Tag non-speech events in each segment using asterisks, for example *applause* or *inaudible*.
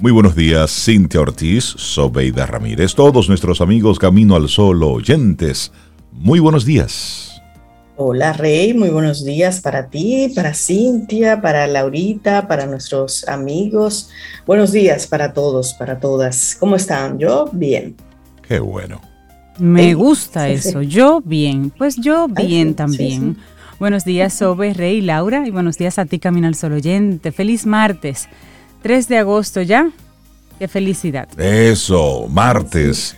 Muy buenos días, Cintia Ortiz, Sobeida Ramírez, todos nuestros amigos Camino al Sol oyentes. Muy buenos días. Hola Rey, muy buenos días para ti, para Cintia, para Laurita, para nuestros amigos. Buenos días para todos, para todas. ¿Cómo están? Yo bien. Qué bueno. Me gusta eso. Yo bien. Pues yo bien también. Buenos días, Sobe, Rey, Laura, y buenos días a ti, Camino al Sol oyente. Feliz martes. 3 de agosto ya. Qué felicidad. Eso, martes.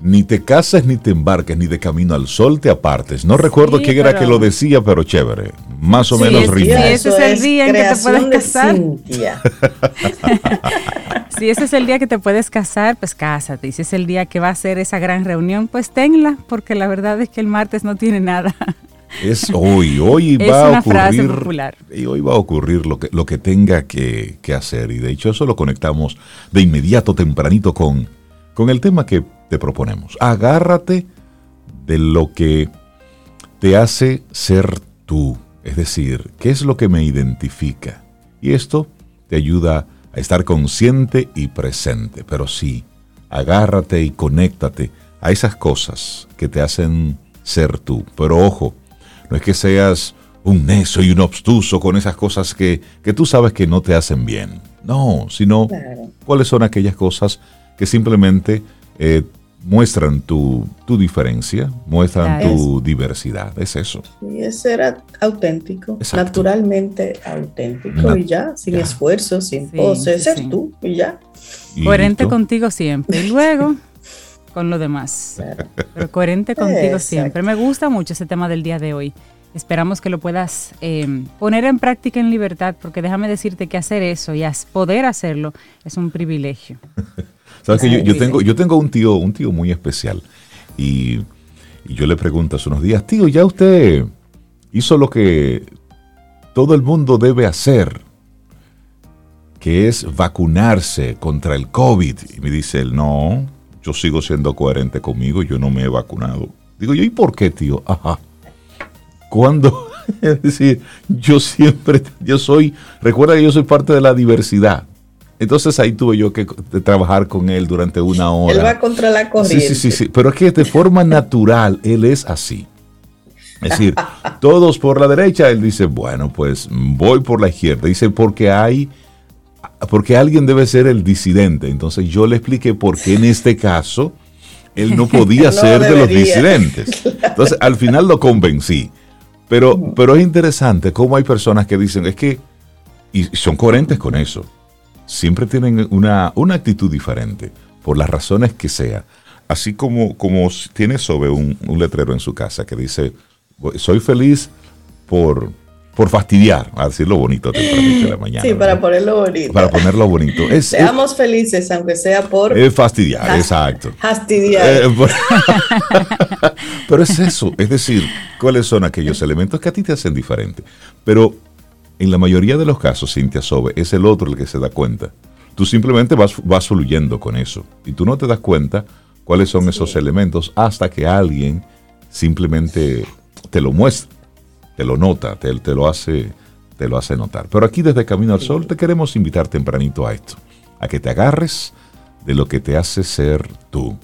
ni te cases ni te embarques, ni de camino al sol te apartes. No recuerdo quién era que lo decía, pero chévere. Más o menos es, rima. Si ese es el día en que te puedes casar. *laughs* si ese es el día que te puedes casar, pues cásate. Y si es el día que va a ser esa gran reunión, pues tenla, porque la verdad es que el martes no tiene nada. Es hoy, hoy va a ocurrir. Y hoy va a ocurrir lo que, lo que tenga que, hacer. Y de hecho, eso lo conectamos de inmediato, tempranito, con, con el tema que te proponemos. Agárrate de lo que te hace ser tú. Es decir, ¿qué es lo que me identifica? Y esto te ayuda a estar consciente y presente. Pero sí, agárrate y conéctate a esas cosas que te hacen ser tú. Pero ojo, no es que seas un necio y un obstuso con esas cosas que, tú sabes que no te hacen bien. No, sino cuáles son aquellas cosas que simplemente eh, muestran tu, diferencia, muestran tu diversidad. Es eso. Y es ser auténtico, naturalmente auténtico y ya, sin esfuerzo, sin pose, ser tú y ya. Coherente contigo siempre. Y luego *laughs* con lo demás. Pero coherente contigo siempre. Me gusta mucho ese tema del día de hoy. Esperamos que lo puedas eh, poner en práctica en libertad, porque déjame decirte que hacer eso y poder hacerlo es un privilegio. *laughs* Sabes que yo, tengo, yo tengo un tío, un tío muy especial. Y, y yo le pregunto hace unos días, tío, ya usted hizo lo que todo el mundo debe hacer, que es vacunarse contra el COVID. Y me dice él, no, yo sigo siendo coherente conmigo, yo no me he vacunado. Digo yo, ¿y por qué, tío? Ajá. Cuando, *laughs* es decir, yo siempre, yo soy, recuerda que yo soy parte de la diversidad. Entonces ahí tuve yo que trabajar con él durante una hora. Él va contra la corriente. Sí, sí, sí, sí. Pero es que de forma natural él es así. Es decir, *laughs* todos por la derecha, él dice, bueno, pues voy por la izquierda. Dice, porque hay porque alguien debe ser el disidente. Entonces yo le expliqué por qué en este caso él no podía *laughs* ser de los disidentes. *laughs* Entonces al final lo convencí. Pero, pero es interesante cómo hay personas que dicen, es que, y son coherentes con eso, siempre tienen una, una actitud diferente, por las razones que sea. Así como, como tiene sobre un, un letrero en su casa que dice, soy feliz por, por fastidiar, a decirlo bonito tempranito de la mañana. Sí, para ponerlo bonito. Para ponerlo bonito. Seamos felices, aunque sea por... Es fastidiar, exacto. Fastidiar. Eh, *laughs* pero es eso, es decir, cuáles son aquellos elementos que a ti te hacen diferente. Pero en la mayoría de los casos, Cintia Sobe, es el otro el que se da cuenta. Tú simplemente vas, vas fluyendo con eso y tú no te das cuenta cuáles son esos elementos hasta que alguien simplemente te lo muestra te lo nota, te, lo hace, te lo hace notar. Pero aquí desde Camino al Sol te queremos invitar tempranito a esto, a que te agarres de lo que te hace ser tú.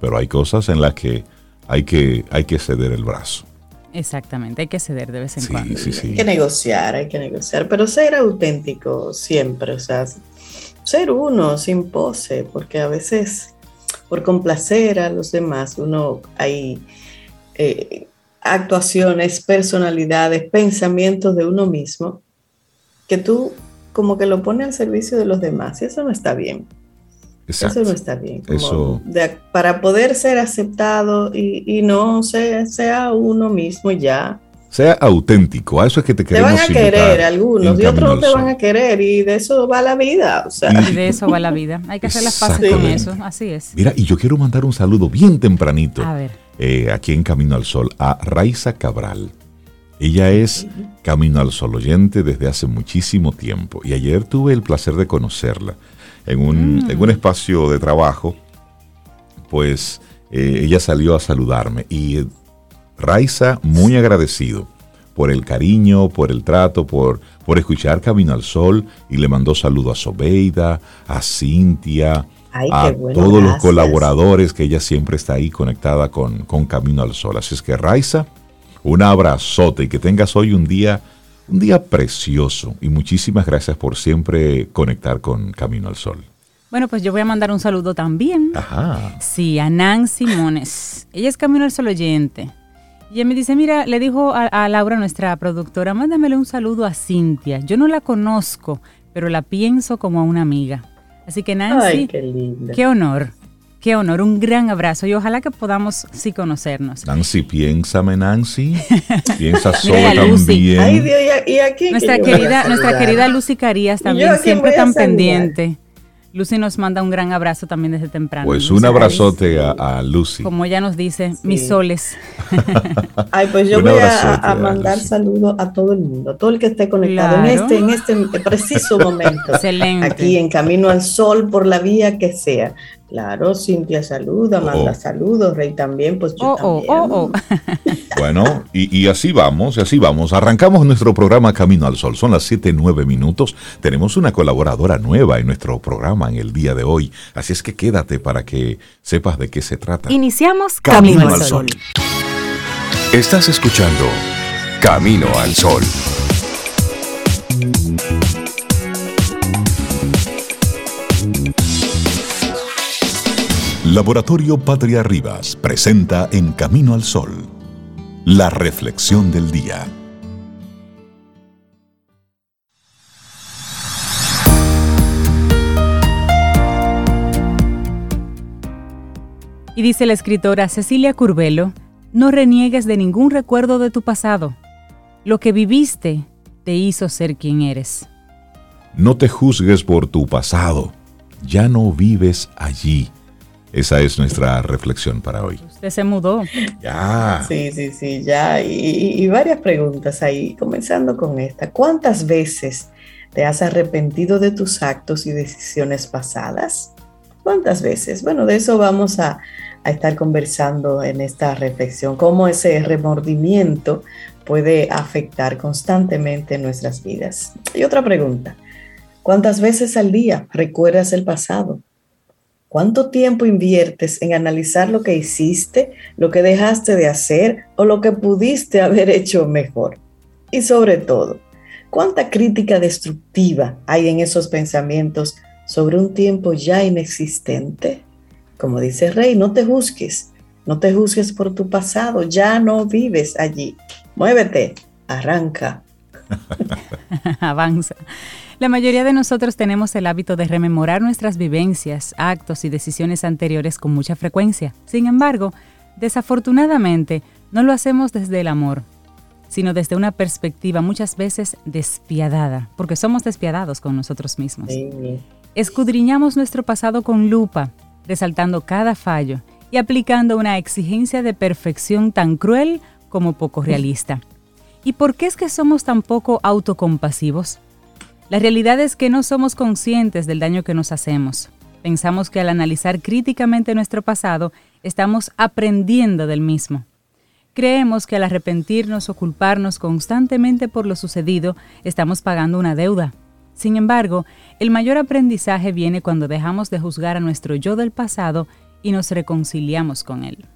Pero hay cosas en las que hay que, hay que ceder el brazo. Exactamente, hay que ceder de vez en cuando. Hay que negociar, hay que negociar, pero ser auténtico siempre, o sea, ser uno sin pose, porque a veces por complacer a los demás uno hay eh, actuaciones, personalidades, pensamientos de uno mismo, que tú como que lo pone al servicio de los demás y eso no está bien. Eso no está bien. para poder ser aceptado y, no sea uno mismo ya. Sea auténtico, a eso es que te queremos Te van a querer algunos y otros no te van a querer y de eso va la vida. y de eso va la vida. Hay que hacer las paces con eso, así es. Mira, y yo quiero mandar un saludo bien tempranito. A ver eh, aquí en Camino al Sol a Raiza Cabral. Ella es Camino al Sol oyente desde hace muchísimo tiempo y ayer tuve el placer de conocerla en un, mm. espacio de trabajo. Pues eh, ella salió a saludarme y eh, Raiza muy agradecido por el cariño, por el trato, por, por escuchar Camino al Sol y le mandó saludo a Sobeida, a Cintia, a todos los colaboradores que ella siempre está ahí conectada con, con Camino al Sol. Así es que Raiza, un abrazote y que tengas hoy un día, un día precioso y muchísimas gracias por siempre conectar con Camino al Sol. Bueno, pues yo voy a mandar un saludo también. Ajá. Sí, a Nancy Mones. Ella es Camino al Sol oyente. Y ella me dice, mira, le dijo a, Laura, nuestra productora, mándamele un saludo a Cintia. Yo no la conozco, pero la pienso como a una amiga. Así que Nancy, Ay, qué, linda. qué honor. Qué honor, un gran abrazo y ojalá que podamos sí conocernos. Nancy, piénsame, Nancy. *laughs* Piensa solo también. Ay, Dios, ¿y, aquí nuestra querida, nuestra querida Lucy Carías también, siempre tan pendiente. Lucy nos manda un gran abrazo también desde temprano. Pues un abrazote a, Lucy. Como ella nos dice, mis soles. *laughs* Ay, pues yo voy a, mandar saludos a todo el mundo, a todo el que esté conectado en este, en este preciso momento. *laughs* Excelente. Aquí en Camino al Sol, por la vía que sea. Claro, Cintia saluda, oh. manda saludos, Rey también, pues yo oh, oh, también. *laughs* bueno, y, así vamos, y así vamos. Arrancamos nuestro programa Camino al Sol. Son las 7, 9 minutos. Tenemos una colaboradora nueva en nuestro programa en el día de hoy. Así es que quédate para que sepas de qué se trata. Iniciamos Camino, al Sol. Estás escuchando Camino al Sol. Laboratorio Patria Rivas presenta En Camino al Sol, la reflexión del día. Y dice la escritora Cecilia Curbelo, no reniegues de ningún recuerdo de tu pasado. Lo que viviste te hizo ser quien eres. No te juzgues por tu pasado, ya no vives allí esa es nuestra reflexión para hoy. Usted se mudó. Ya. Sí, sí, sí, ya. Y, varias preguntas ahí, comenzando con esta. ¿Cuántas veces te has arrepentido de tus actos y decisiones pasadas? ¿Cuántas veces? Bueno, de eso vamos a, a estar conversando en esta reflexión, cómo ese remordimiento puede afectar constantemente nuestras vidas. Y otra pregunta, ¿cuántas veces al día recuerdas el pasado? ¿Cuánto tiempo inviertes en analizar lo que hiciste, lo que dejaste de hacer o lo que pudiste haber hecho mejor? Y sobre todo, ¿cuánta crítica destructiva hay en esos pensamientos sobre un tiempo ya inexistente? Como dice Rey, no te juzgues, no te juzgues por tu pasado, ya no vives allí. Muévete, arranca. *laughs* Avanza. La mayoría de nosotros tenemos el hábito de rememorar nuestras vivencias, actos y decisiones anteriores con mucha frecuencia. Sin embargo, desafortunadamente, no lo hacemos desde el amor, sino desde una perspectiva muchas veces despiadada, porque somos despiadados con nosotros mismos. Escudriñamos nuestro pasado con lupa, resaltando cada fallo y aplicando una exigencia de perfección tan cruel como poco realista. ¿Y por qué es que somos tan poco autocompasivos? La realidad es que no somos conscientes del daño que nos hacemos. Pensamos que al analizar críticamente nuestro pasado, estamos aprendiendo del mismo. Creemos que al arrepentirnos o culparnos constantemente por lo sucedido, estamos pagando una deuda. Sin embargo, el mayor aprendizaje viene cuando dejamos de juzgar a nuestro yo del pasado y nos reconciliamos con él.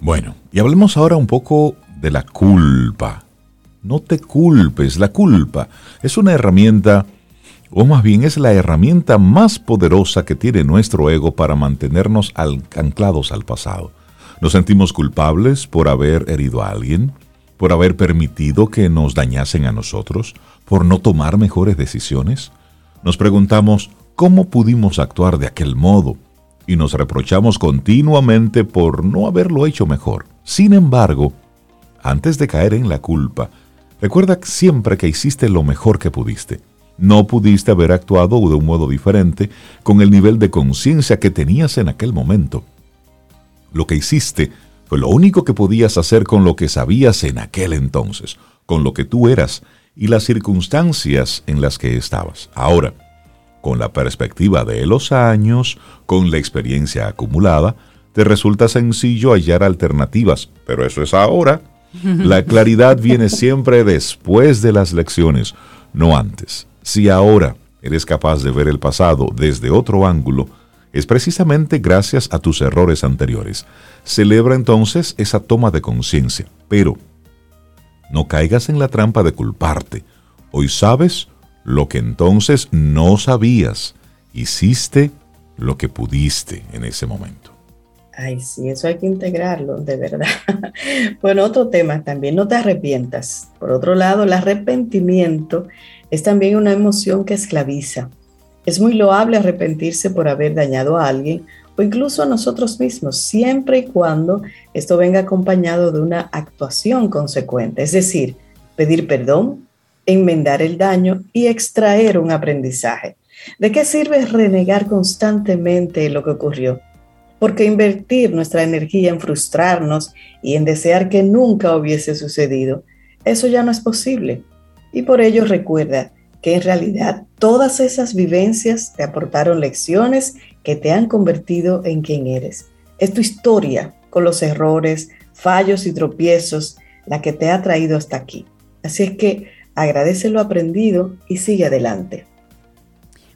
Bueno, y hablemos ahora un poco de la culpa. No te culpes, la culpa es una herramienta, o más bien es la herramienta más poderosa que tiene nuestro ego para mantenernos anclados al pasado. Nos sentimos culpables por haber herido a alguien, por haber permitido que nos dañasen a nosotros, por no tomar mejores decisiones. Nos preguntamos cómo pudimos actuar de aquel modo y nos reprochamos continuamente por no haberlo hecho mejor. Sin embargo, antes de caer en la culpa, Recuerda siempre que hiciste lo mejor que pudiste. No pudiste haber actuado de un modo diferente con el nivel de conciencia que tenías en aquel momento. Lo que hiciste fue lo único que podías hacer con lo que sabías en aquel entonces, con lo que tú eras y las circunstancias en las que estabas. Ahora, con la perspectiva de los años, con la experiencia acumulada, te resulta sencillo hallar alternativas, pero eso es ahora *laughs* La claridad viene siempre después de las lecciones, no antes. Si ahora eres capaz de ver el pasado desde otro ángulo, es precisamente gracias a tus errores anteriores. Celebra entonces esa toma de conciencia, pero no caigas en la trampa de culparte. Hoy sabes lo que entonces no sabías. Hiciste lo que pudiste en ese momento. Ay, sí, eso hay que integrarlo, de verdad. *laughs* bueno, otro tema también, no te arrepientas. Por otro lado, el arrepentimiento es también una emoción que esclaviza. Es muy loable arrepentirse por haber dañado a alguien o incluso a nosotros mismos, siempre y cuando esto venga acompañado de una actuación consecuente, es decir, pedir perdón, enmendar el daño y extraer un aprendizaje. ¿De qué sirve renegar constantemente lo que ocurrió? Porque invertir nuestra energía en frustrarnos y en desear que nunca hubiese sucedido, eso ya no es posible. Y por ello recuerda que en realidad todas esas vivencias te aportaron lecciones que te han convertido en quien eres. Es tu historia con los errores, fallos y tropiezos la que te ha traído hasta aquí. Así es que agradece lo aprendido y sigue adelante.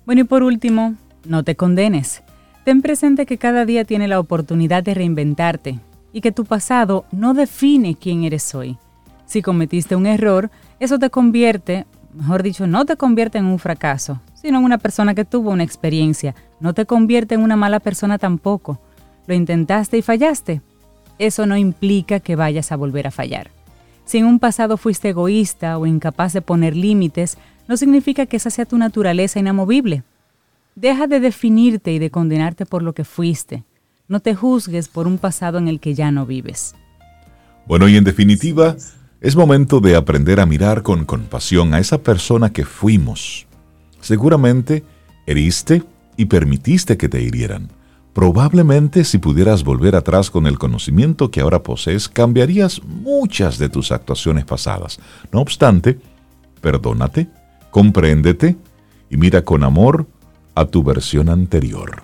Bueno, y por último, no te condenes. Ten presente que cada día tiene la oportunidad de reinventarte y que tu pasado no define quién eres hoy. Si cometiste un error, eso te convierte, mejor dicho, no te convierte en un fracaso, sino en una persona que tuvo una experiencia. No te convierte en una mala persona tampoco. Lo intentaste y fallaste. Eso no implica que vayas a volver a fallar. Si en un pasado fuiste egoísta o incapaz de poner límites, no significa que esa sea tu naturaleza inamovible. Deja de definirte y de condenarte por lo que fuiste. No te juzgues por un pasado en el que ya no vives. Bueno, y en definitiva, es momento de aprender a mirar con compasión a esa persona que fuimos. Seguramente heriste y permitiste que te hirieran. Probablemente si pudieras volver atrás con el conocimiento que ahora posees, cambiarías muchas de tus actuaciones pasadas. No obstante, perdónate compréndete y mira con amor a tu versión anterior.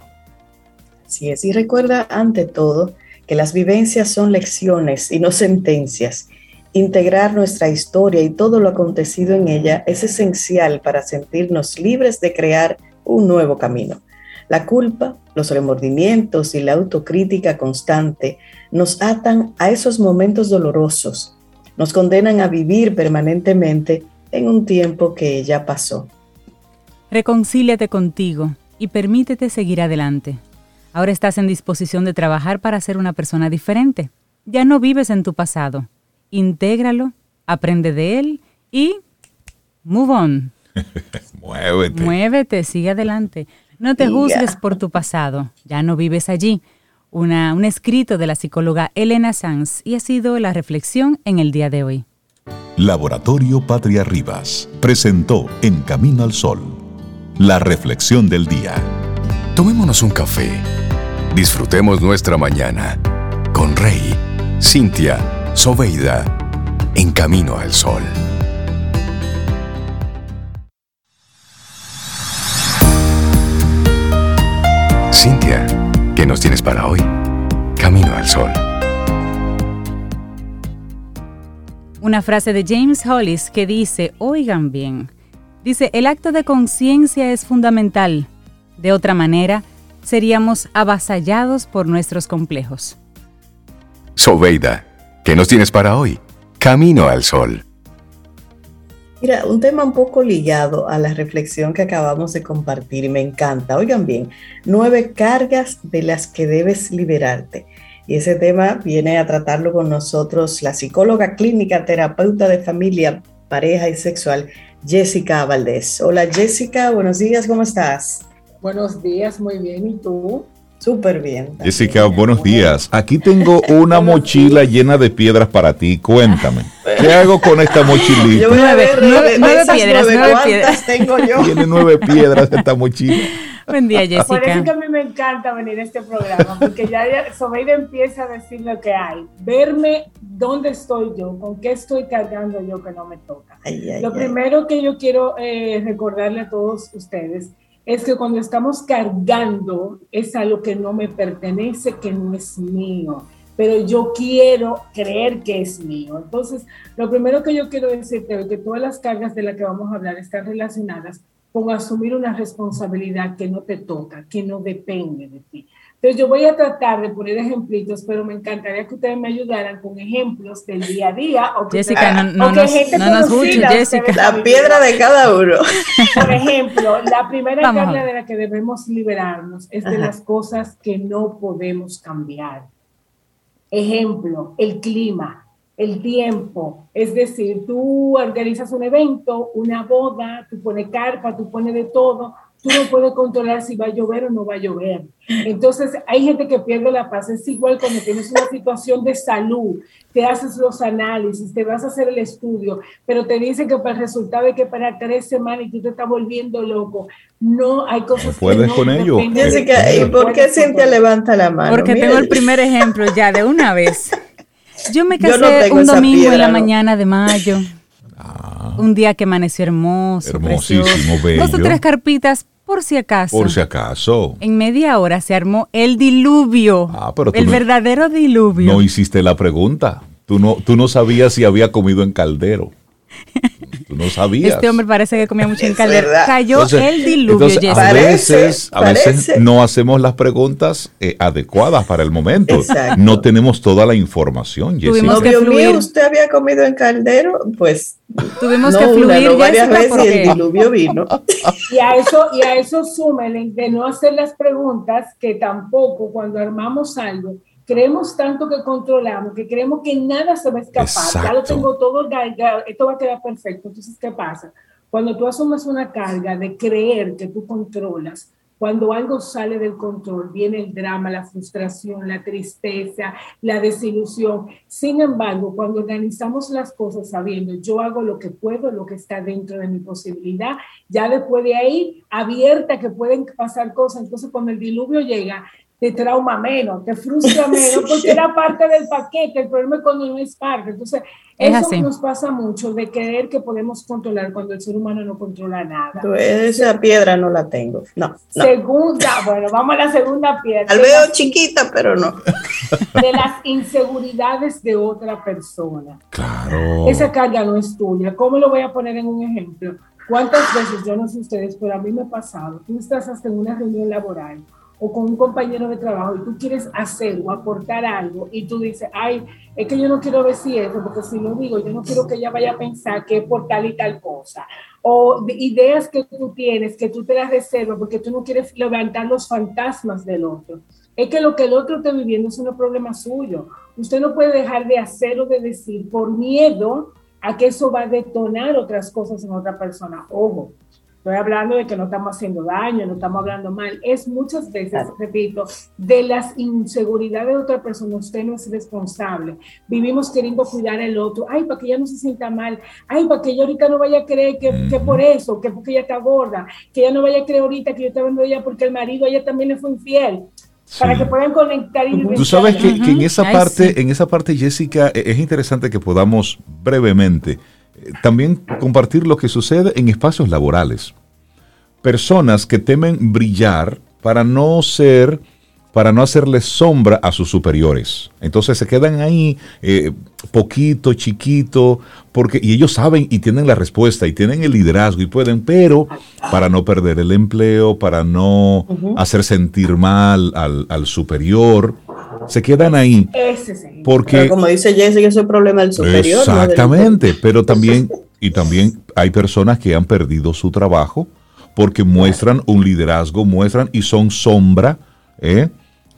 Así es, y recuerda ante todo que las vivencias son lecciones y no sentencias. Integrar nuestra historia y todo lo acontecido en ella es esencial para sentirnos libres de crear un nuevo camino. La culpa, los remordimientos y la autocrítica constante nos atan a esos momentos dolorosos, nos condenan a vivir permanentemente en un tiempo que ya pasó. Reconcíliate contigo y permítete seguir adelante. Ahora estás en disposición de trabajar para ser una persona diferente. Ya no vives en tu pasado. Intégralo, aprende de él y move on. *laughs* Muévete. Muévete, sigue adelante. No te juzgues por tu pasado. Ya no vives allí. Una, un escrito de la psicóloga Elena Sanz y ha sido la reflexión en el día de hoy. Laboratorio Patria Rivas presentó En Camino al Sol, la reflexión del día. Tomémonos un café. Disfrutemos nuestra mañana con Rey, Cintia, Soveida, En Camino al Sol. Cintia, ¿qué nos tienes para hoy? Camino al Sol. una frase de James Hollis que dice, oigan bien, dice, el acto de conciencia es fundamental. De otra manera, seríamos avasallados por nuestros complejos. Sobeida, ¿qué nos tienes para hoy? Camino al sol. Mira, un tema un poco ligado a la reflexión que acabamos de compartir y me encanta. Oigan bien, nueve cargas de las que debes liberarte. Y ese tema viene a tratarlo con nosotros la psicóloga clínica, terapeuta de familia, pareja y sexual, Jessica Valdés. Hola Jessica, buenos días, ¿cómo estás? Buenos días, muy bien, ¿y tú? Súper bien. Jessica, buenos días. Aquí tengo *laughs* una mochila llena de piedras para ti. Cuéntame, ¿qué hago con esta *laughs* mochilita? Yo voy a ver nueve, piedras, nueve piedras. tengo yo. Tiene nueve piedras esta mochila. Buen día, Jessica. Por eso que a mí me encanta venir a este programa, porque ya Sobeida empieza a decir lo que hay. Verme dónde estoy yo, con qué estoy cargando yo que no me toca. lo primero que yo quiero eh, recordarle a todos ustedes es que cuando estamos cargando es algo que no me pertenece, que no es mío. pero yo quiero creer que es mío. Entonces, lo primero que yo quiero decirte es que todas las cargas de las que vamos a hablar están relacionadas con asumir una responsabilidad que no te toca, que no depende de ti. Entonces yo voy a tratar de poner ejemplitos, pero me encantaría que ustedes me ayudaran con ejemplos del día a día. O que Jessica, no, no, nos, no Jessica. La piedra de cada uno. *laughs* Por ejemplo, la primera carga de la que debemos liberarnos es de las cosas que no podemos cambiar. Ejemplo, el clima, el tiempo. Es decir, tú organizas un evento, una boda, tú pones carpa, tú pones de todo, tú no puedes controlar si va a llover o no va a llover. Entonces, hay gente que pierde la paz. Es igual cuando tienes una situación de salud, te haces los análisis, te vas a hacer el estudio, pero te dicen que para el resultado hay que parar tres semanas y tú te estás volviendo loco. No hay cosas puedes con ello. Jessica, ¿y por qué Cintia levanta la mano? Porque tengo el primer ejemplo ya de una vez. Yo me casé un domingo en la mañana de mayo. Ah. un día que amaneció hermoso. Hermosísimo, bello. Dos o tres carpitas por si acaso. Por si acaso. En media hora se armó el diluvio. Ah, pero el verdadero diluvio. No hiciste la pregunta. Tú no, tú no sabías si había comido en caldero. *laughs* Tú no sabías. Este hombre parece que comía mucho en caldero. Cayó el diluvio. Entonces, a veces, a veces no hacemos las preguntas eh, adecuadas para el momento. No tenemos toda la información. Tuvimos que fluir. ¿Usted había comido en caldero? Pues tuvimos que fluir varias veces y el diluvio vino. Y a eso, y a eso sumen de no hacer las preguntas que tampoco cuando armamos algo creemos tanto que controlamos, que creemos que nada se va a escapar, ya lo tengo todo, esto va a quedar perfecto. Entonces, ¿qué pasa? Cuando tú asumes una carga de creer que tú controlas, cuando algo sale del control, viene el drama, la frustración, la tristeza, la desilusión. Sin embargo, cuando organizamos las cosas sabiendo yo hago lo que puedo, lo que está dentro de mi posibilidad, ya después de ahí, abierta que pueden pasar cosas. Entonces, cuando el diluvio llega, te trauma menos, te frustra *laughs* menos, porque era parte del paquete, el problema es cuando no es parte. Entonces, eso nos pasa mucho de creer que podemos controlar cuando el ser humano no controla nada. esa piedra no la tengo, no, Segunda, *laughs* bueno, vamos a la segunda piedra. Al veo chiquita, pero no. *laughs* De las inseguridades de otra persona. Claro. Esa carga no es tuya. ¿Cómo lo voy a poner en un ejemplo? ¿Cuántas veces, yo no sé ustedes, pero a mí me ha pasado, tú estás hasta en una reunión laboral o con un compañero de trabajo y tú quieres hacer o aportar algo y tú dices, ay, es que yo no quiero decir eso, porque si lo digo, yo no quiero que ella vaya a pensar que es por tal y tal cosa. O ideas que tú tienes, que tú te las reservas porque tú no quieres levantar los fantasmas del otro. Es que lo que el otro está viviendo es un problema suyo. Usted no puede dejar de hacer o de decir por miedo a que eso va a detonar otras cosas en otra persona. Ojo, Estoy hablando de que no estamos haciendo daño, no estamos hablando mal. Es muchas veces, repito, de las inseguridades de otra persona. Usted no es responsable. Vivimos queriendo cuidar al otro. Ay, para que ella no se sienta mal. Ay, para que ella ahorita no vaya a creer que, que por eso, que porque ella está gorda. Que ella no vaya a creer ahorita que yo estaba viendo ella porque el marido a ella también le fue infiel. Para que puedan conectar y Tú sabes que, en esa parte, en esa parte, Jessica, e, es interesante que podamos brevemente también compartir lo que sucede en espacios laborales. Personas que temen brillar para no ser, para no hacerle sombra a sus superiores. Entonces se quedan ahí eh, poquito, chiquito, porque, y ellos saben y tienen la respuesta y tienen el liderazgo y pueden, pero para no perder el empleo, para no hacer sentir mal al, al superior, se quedan ahí. Porque, como dice Jesse, es el problema del superior. Exactamente, pero también, y también hay personas que han perdido su trabajo porque muestran un liderazgo, muestran y son sombra ¿eh?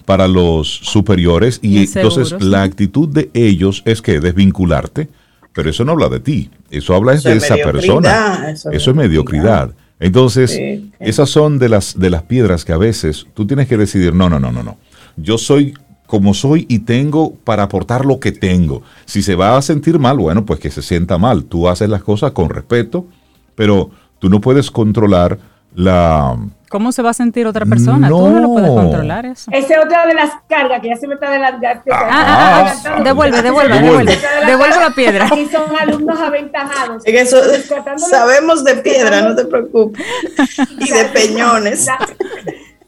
para los superiores. Y, entonces la actitud de ellos es que desvincularte, pero eso no habla de ti, eso habla de esa persona. Eso, es mediocridad. Entonces, esas son de las, de las piedras que a veces tú tienes que decidir, no, no, no, no, no. Yo soy como soy y tengo para aportar lo que tengo. Si se va a sentir mal, bueno, pues que se sienta mal. Tú haces las cosas con respeto, pero tú no puedes controlar la... ¿Cómo se va a sentir otra persona? Tú no lo puedes controlar eso. Esa es otra de las cargas que ya se me está adelantando. Ah, ah, ah, devuelve, devuelve, devuelve. Devuelve la piedra. Aquí son alumnos aventajados. eso, sabemos de piedra, no te preocupes. Y de peñones.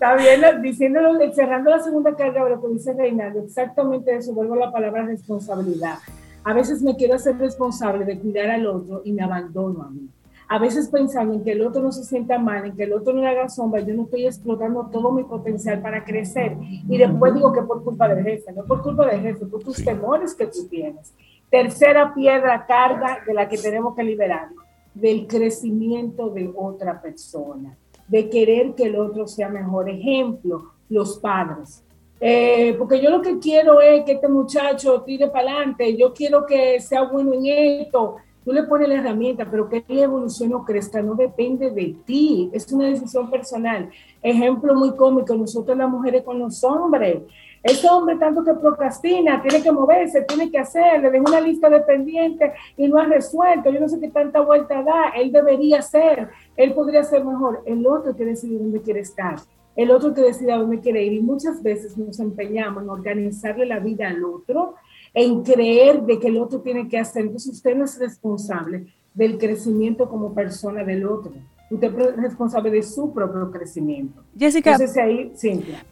Está bien, diciéndolo, cerrando la segunda carga, lo que dice Reinaldo, exactamente eso, vuelvo a la palabra responsabilidad. A veces me quiero hacer responsable de cuidar al otro y me abandono a mí. A veces pensando en que el otro no se sienta mal, en que el otro no le haga sombra, yo no estoy explotando todo mi potencial para crecer. Y después digo que por culpa del jefe, no por culpa del jefe, por tus temores que tú tienes. Tercera piedra carga de la que tenemos que liberarnos, del crecimiento de otra persona, de querer que el otro sea mejor. Ejemplo, los padres. Eh, porque yo lo que quiero es que este muchacho tire para adelante, yo quiero que sea bueno en esto. Tú le pones la herramienta, pero que la evolución o crezca no depende de ti, es una decisión personal. Ejemplo muy cómico, nosotros las mujeres con los hombres. Ese hombre tanto que procrastina, tiene que moverse, tiene que hacer, le dejo una lista de pendientes y no ha resuelto. Yo no sé qué tanta vuelta da. Él debería ser, él podría ser mejor. El otro que decide dónde quiere estar el otro que decide a dónde quiere ir. Y muchas veces nos empeñamos en organizarle la vida al otro, en creer de que el otro tiene que hacer. Entonces usted no es responsable del crecimiento como persona del otro. Usted es responsable de su propio crecimiento. Jessica, ahí,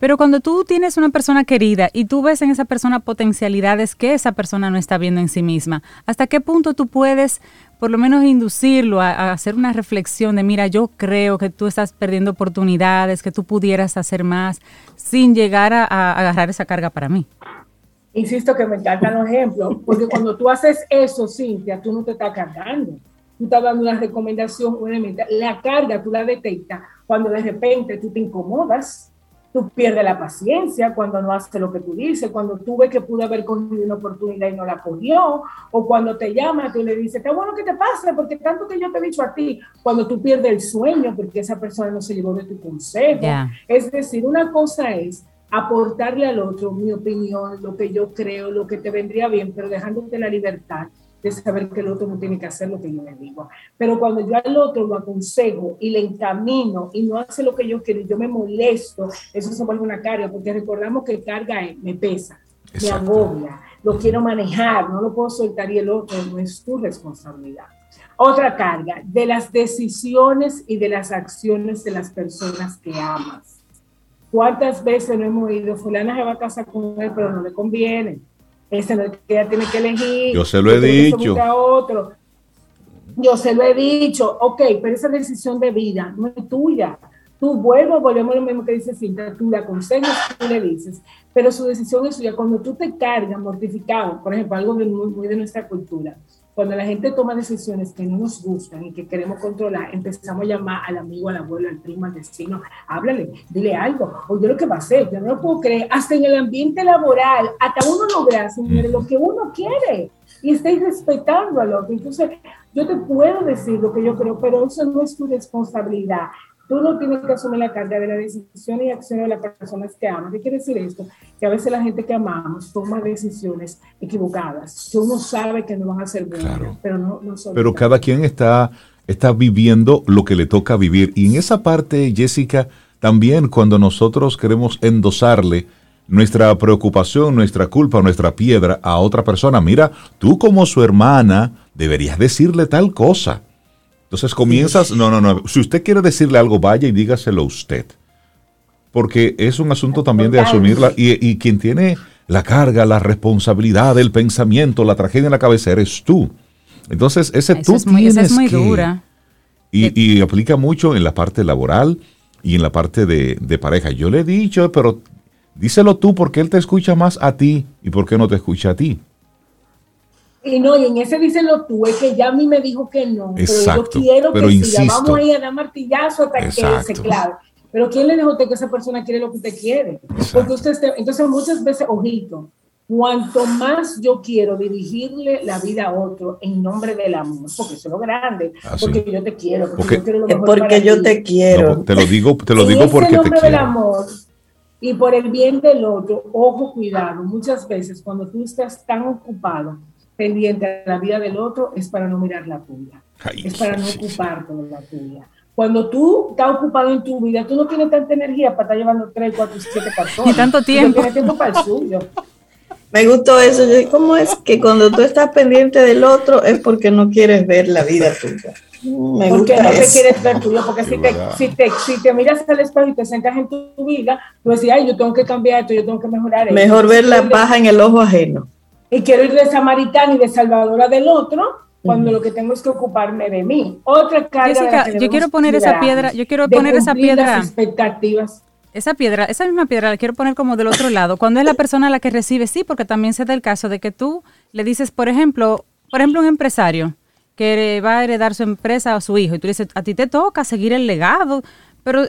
pero cuando tú tienes una persona querida y tú ves en esa persona potencialidades que esa persona no está viendo en sí misma, ¿hasta qué punto tú puedes por lo menos inducirlo a, hacer una reflexión de, mira, yo creo que tú estás perdiendo oportunidades, que tú pudieras hacer más, sin llegar a, agarrar esa carga para mí. Insisto que me encantan los ejemplos, porque cuando tú haces eso, Cintia, tú no te estás cargando. Tú estás dando una recomendación, una La carga tú la detectas cuando de repente tú te incomodas, tú pierdes la paciencia cuando no hace lo que tú dices, cuando tú ves que pudo haber cogido una oportunidad y no la cogió, o cuando te llama, tú le dices, qué bueno que te pase, porque tanto que yo te he dicho a ti, cuando tú pierdes el sueño porque esa persona no se llevó de tu consejo. Es decir, una cosa es aportarle al otro mi opinión, lo que yo creo, lo que te vendría bien, pero dejándote la libertad de saber que el otro no tiene que hacer lo que yo le digo. Pero cuando yo al otro lo aconsejo y le encamino y no hace lo que yo quiero y yo me molesto, eso se vuelve una carga, porque recordamos que carga me pesa, me agobia, lo quiero manejar, no lo puedo soltar y el otro no es tu responsabilidad. Otra carga, de las decisiones y de las acciones de las personas que amas. ¿Cuántas veces no hemos oído, fulana se va a casar con él, pero no le conviene? Ese no es que ella tiene que elegir. Yo se lo he dicho. Otro. Yo se lo he dicho. Ok, pero esa decisión de vida no es tuya. Tú vuelvo, volvemos a lo mismo que dice Cinta, tú le aconsejas, tú le dices, pero su decisión es suya. Cuando tú te cargas mortificado, por ejemplo, algo de muy de nuestra cultura, cuando la gente toma decisiones que no nos gustan y que queremos controlar, empezamos a llamar al amigo, al abuelo, al primo, al vecino, háblale, dile algo, o yo lo que va a hacer, yo no lo puedo creer, hasta en el ambiente laboral, hasta uno logra, señores, lo que uno quiere y estáis respetando al otro. Entonces, yo te puedo decir lo que yo creo, pero eso no es tu responsabilidad. Tú no tienes que asumir la carga de la decisión y acción de las personas que amas. ¿Qué quiere decir esto? Que a veces la gente que amamos toma decisiones equivocadas, que uno sabe que no van a ser buenas, pero no, no son. Pero cada quien está, está viviendo lo que le toca vivir. Y en esa parte, Jessica, también cuando nosotros queremos endosarle nuestra preocupación, nuestra culpa, nuestra piedra a otra persona, mira, tú como su hermana deberías decirle tal cosa entonces comienzas, no, no, no, si usted quiere decirle algo, vaya y dígaselo usted. Porque es un asunto también de asumirla y, quien tiene la carga, la responsabilidad, el pensamiento, la tragedia en la cabeza eres tú. Entonces, ese tú es muy, tienes es muy dura. Y, aplica mucho en la parte laboral y en la parte de, de, pareja. Yo le he dicho, pero díselo tú porque él te escucha más a ti y por qué no te escucha a ti. Y no, y en ese díselo tú, es que ya a mí me dijo que no, pero yo quiero que siga, vamos a ir a dar martillazo hasta que se clave. Pero ¿quién le dijo a usted que esa persona quiere lo que usted quiere? Porque usted, entonces muchas veces, ojito, cuanto más yo quiero dirigirle la vida a otro en nombre del amor, porque eso es lo grande, ah, porque yo te quiero, porque, yo quiero lo mejor porque yo te quiero. te lo digo, te lo digo porque te quiero. del amor y por el bien del otro, ojo, cuidado, muchas veces cuando tú estás tan ocupado pendiente a la vida del otro es para no mirar la tuya, es para no ocuparte de la tuya. Cuando tú estás ocupado en tu vida, tú no tienes tanta energía para estar llevando 3, 4, 7 personas. Y tanto tiempo. tienes tiempo para el suyo. Me gustó eso. ¿Cómo es que cuando tú estás pendiente del otro es porque no quieres ver la vida tuya? Me porque no te quieres ver tuyo, porque si te, si te, si, te, miras al espejo y te sientas en tu vida, tú decís, ay, yo tengo que cambiar esto, yo tengo que mejorar esto. Mejor ver la paja en el ojo ajeno. Y quiero ir de samaritana y de salvadora del otro, cuando lo que tengo es que ocuparme de mí. Otra Jessica, yo quiero poner esa piedra, yo quiero poner esa piedra. expectativas. Esa piedra, esa misma piedra la quiero poner como del otro lado. Cuando es la persona la que recibe, sí, porque también se da el caso de que tú le dices, por ejemplo, por ejemplo, un empresario que va a heredar su empresa a su hijo y tú dices, a ti te toca seguir el legado, pero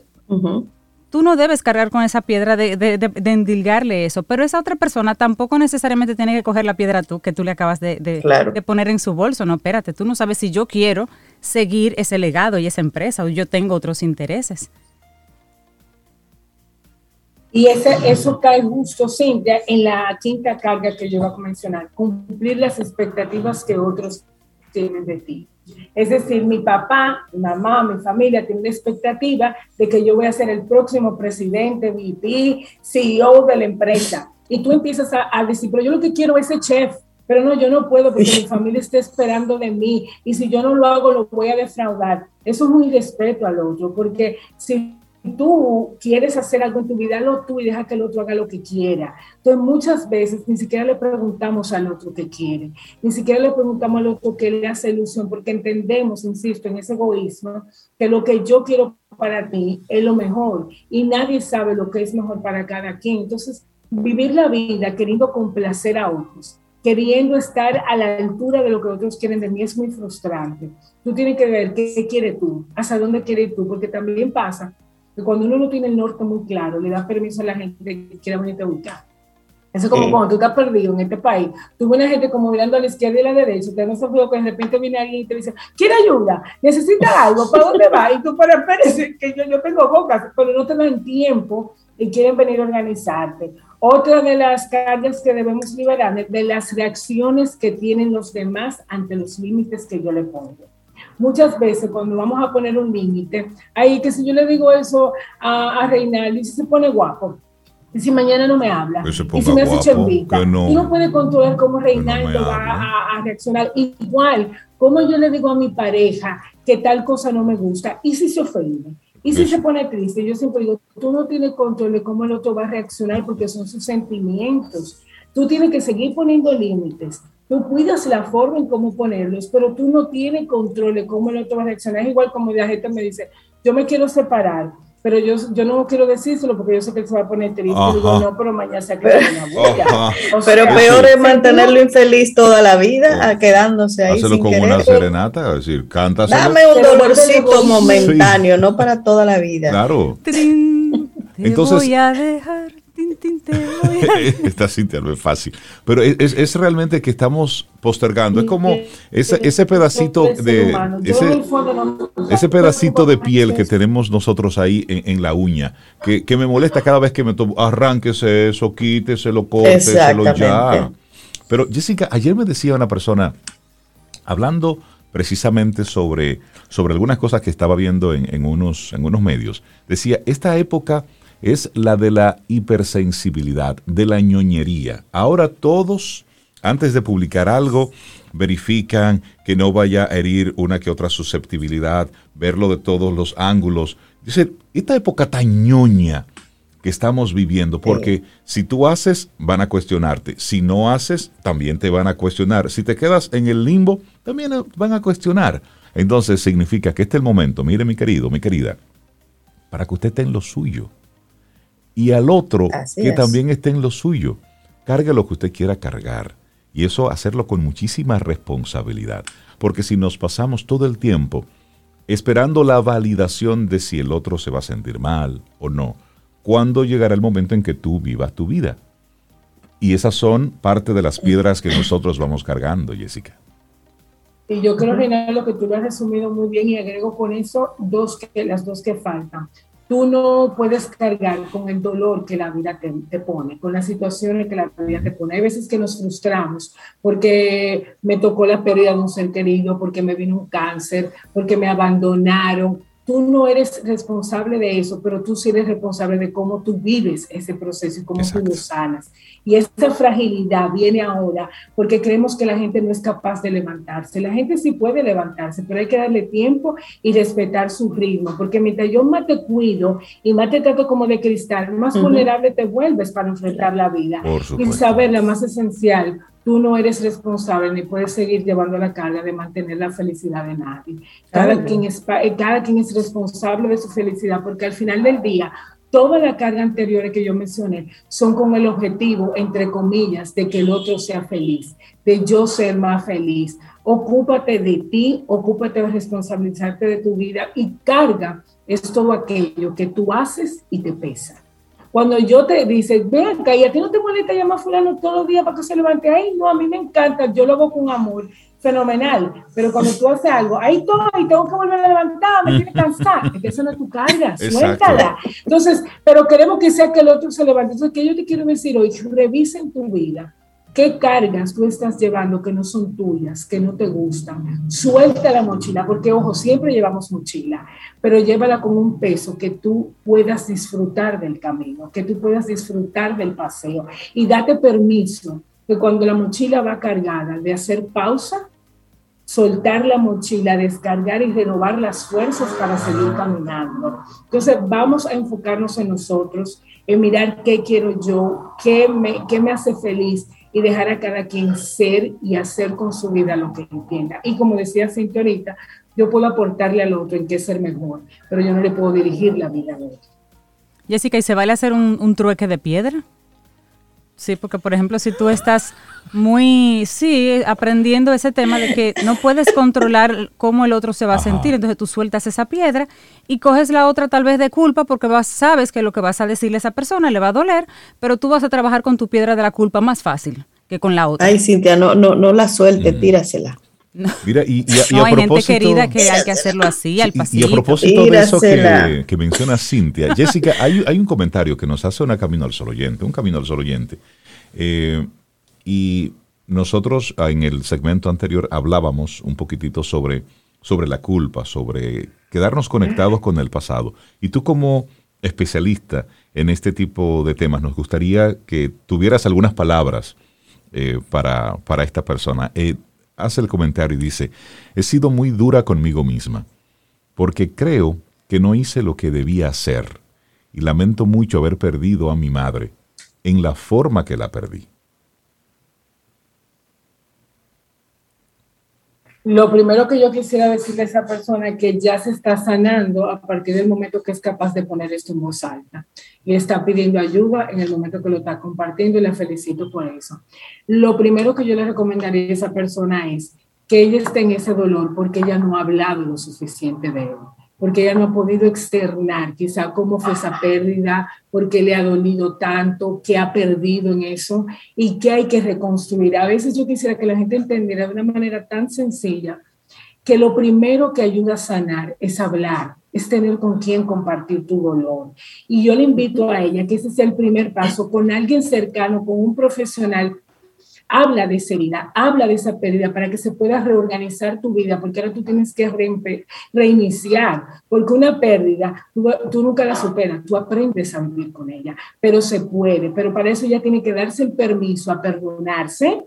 tú no debes cargar con esa piedra de, de, endilgarle eso, pero esa otra persona tampoco necesariamente tiene que coger la piedra tú que tú le acabas de, de, poner en su bolso, no, espérate, tú no sabes si yo quiero seguir ese legado y esa empresa o yo tengo otros intereses. Y ese, eso cae justo, Cintia, en la quinta carga que yo iba a mencionar, cumplir las expectativas que otros tienen de ti. Es decir, mi papá, mi mamá, mi familia tienen la expectativa de que yo voy a ser el próximo presidente, VP, CEO de la empresa. Y tú empiezas a, a decir, pero yo lo que quiero es ser chef, pero no, yo no puedo porque mi *laughs* familia está esperando de mí y si yo no lo hago lo voy a defraudar. Eso es un respeto al otro, porque si tú quieres hacer algo en tu vida, lo tú y deja que el otro haga lo que quiera. Entonces, muchas veces ni siquiera le preguntamos al otro qué quiere, ni siquiera le preguntamos al otro qué le hace ilusión, porque entendemos, insisto, en ese egoísmo, que lo que yo quiero para ti es lo mejor y nadie sabe lo que es mejor para cada quien. Entonces, vivir la vida queriendo complacer a otros, queriendo estar a la altura de lo que otros quieren de mí es muy frustrante. Tú tienes que ver qué, quieres tú, hasta dónde quieres tú, porque también pasa cuando uno no tiene el norte muy claro, le da permiso a la gente que quiera venirte a buscar. Eso es como cuando tú estás perdido en este país. Tú ves a gente como mirando a la izquierda y a la derecha, te no sabes que de repente viene alguien y te dice, ¿quiere ayuda? ¿Necesita *laughs* algo? ¿Para dónde va? Y tú, para espérese, que yo, yo tengo bocas, pero no te dan tiempo y quieren venir a organizarte. Otra de las cargas que debemos liberar es de las reacciones que tienen los demás ante los límites que yo le pongo muchas veces cuando vamos a poner un límite, ahí que si yo le digo eso a, a Reinaldo y si se pone guapo, y si mañana no me habla, y si me hace chambita, no, y no puede controlar cómo Reinaldo va a, a, reaccionar. Igual, como yo le digo a mi pareja que tal cosa no me gusta, y si se ofende, y si se pone triste, yo siempre digo, tú no tienes control de cómo el otro va a reaccionar porque son sus sentimientos. Tú tienes que seguir poniendo límites, Tú cuidas la forma en cómo ponerlos, pero tú no tienes control de cómo el otro va a reaccionar. Es igual como la gente me dice, yo me quiero separar, pero yo, yo no quiero decírselo porque yo sé que él se va a poner triste. Digo, no, pero mañana se aclara una Pero peor es mantenerlo infeliz toda la vida, quedándose ahí. Hazlo como una serenata, es decir, canta. Dame un dolorcito momentáneo, no para toda la vida. Claro. Entonces, voy a dejar Esta Cintia no es fácil. Pero es, realmente que estamos postergando. Es como ese, ese pedacito de. Ese, pedacito de piel que tenemos nosotros ahí en, la uña, que, me molesta cada vez que me tomo. Arránquese eso, quíteselo, córteselo ya. Pero Jessica, ayer me decía una persona, hablando precisamente sobre, sobre algunas cosas que estaba viendo en, en, unos, en unos medios, decía, esta época es la de la hipersensibilidad, de la ñoñería. Ahora todos, antes de publicar algo, verifican que no vaya a herir una que otra susceptibilidad, verlo de todos los ángulos. Dice, esta época tan ñoña que estamos viviendo, porque si tú haces, van a cuestionarte. Si no haces, también te van a cuestionar. Si te quedas en el limbo, también van a cuestionar. Entonces significa que este es el momento, mire mi querido, mi querida, para que usted esté en lo suyo y al otro que también esté en lo suyo. Cargue lo que usted quiera cargar. Y eso hacerlo con muchísima responsabilidad. Porque si nos pasamos todo el tiempo esperando la validación de si el otro se va a sentir mal o no, ¿cuándo llegará el momento en que tú vivas tu vida? Y esas son parte de las piedras que nosotros vamos cargando, Jessica. Y yo creo, lo que tú lo has resumido muy bien y agrego con eso dos que, las dos que faltan tú no puedes cargar con el dolor que la vida te, pone, con las situaciones que la vida te pone. Hay veces que nos frustramos porque me tocó la pérdida de un ser querido, porque me vino un cáncer, porque me abandonaron. Tú no eres responsable de eso, pero tú sí eres responsable de cómo tú vives ese proceso y cómo tú lo sanas. Y esa fragilidad viene ahora porque creemos que la gente no es capaz de levantarse. La gente sí puede levantarse, pero hay que darle tiempo y respetar su ritmo, porque mientras yo más te cuido y más te trato como de cristal, más vulnerable te vuelves para enfrentar la vida. Y saber la más esencial, tú no eres responsable ni puedes seguir llevando la carga de mantener la felicidad de nadie. Cada, quien es, eh, cada quien es responsable de su felicidad, porque al final del día, toda la carga anterior que yo mencioné son con el objetivo, entre comillas, de que el otro sea feliz, de yo ser más feliz. Ocúpate de ti, ocúpate de responsabilizarte de tu vida y carga es todo aquello que tú haces y te pesa. Cuando yo te dice, ven acá, y a ti no te molesta llamar a fulano todos los días para que se levante ahí, no, a mí me encanta, yo lo hago con amor, fenomenal, pero cuando tú haces algo, ahí y tengo que volver a levantar, me tiene cansar, *laughs* es que eso no es tu carga, suéltala. Entonces, pero queremos que sea que el otro se levante. Entonces, que yo te quiero decir hoy, revisen tu vida, ¿Qué cargas tú estás llevando que no son tuyas, que no te gustan? Suelta la mochila, porque ojo, siempre llevamos mochila, pero llévala con un peso que tú puedas disfrutar del camino, que tú puedas disfrutar del paseo y date permiso que cuando la mochila va cargada de hacer pausa, soltar la mochila, descargar y renovar las fuerzas para seguir caminando. Entonces vamos a enfocarnos en nosotros, en mirar qué quiero yo, qué me, qué me hace feliz y dejar a cada quien ser y hacer con su vida lo que entienda. Y como decía Cintia ahorita, yo puedo aportarle al otro en qué ser mejor, pero yo no le puedo dirigir la vida al otro. Jessica, ¿y se vale hacer un, un trueque de piedra? Sí, porque por ejemplo, si tú estás muy, sí, aprendiendo ese tema de que no puedes controlar cómo el otro se va a sentir, entonces tú sueltas esa piedra y coges la otra tal vez de culpa porque vas, sabes que lo que vas a decirle a esa persona le va a doler, pero tú vas a trabajar con tu piedra de la culpa más fácil que con la otra. Ay, Cintia, no, no, no la suelte, mm. Mira, y, no, hay gente querida que hay que hacerlo así, al pasito. Y, a propósito de eso que, que, menciona Cintia, Jessica, hay, hay, un comentario que nos hace una Camino al Sol oyente, un Camino al Sol oyente. Eh, y nosotros ah, en el segmento anterior hablábamos un poquitito sobre, sobre la culpa, sobre quedarnos conectados con el pasado. Y tú como especialista en este tipo de temas, nos gustaría que tuvieras algunas palabras eh, para, para, esta persona. Eh, hace el comentario y dice, he sido muy dura conmigo misma, porque creo que no hice lo que debía hacer y lamento mucho haber perdido a mi madre en la forma que la perdí. Lo primero que yo quisiera decirle a esa persona es que ya se está sanando a partir del momento que es capaz de poner esto en voz alta y está pidiendo ayuda en el momento que lo está compartiendo y la felicito por eso. Lo primero que yo le recomendaría a esa persona es que ella esté en ese dolor porque ella no ha hablado lo suficiente de él porque ella no ha podido externar quizá cómo fue esa pérdida, por qué le ha dolido tanto, qué ha perdido en eso y qué hay que reconstruir. A veces yo quisiera que la gente entendiera de una manera tan sencilla que lo primero que ayuda a sanar es hablar, es tener con quién compartir tu dolor. Y yo le invito a ella que ese sea el primer paso con alguien cercano, con un profesional habla de esa herida, habla de esa pérdida para que se pueda reorganizar tu vida, porque ahora tú tienes que reiniciar, porque una pérdida tú, nunca la superas, tú aprendes a vivir con ella, pero se puede, pero para eso ya tiene que darse el permiso a perdonarse,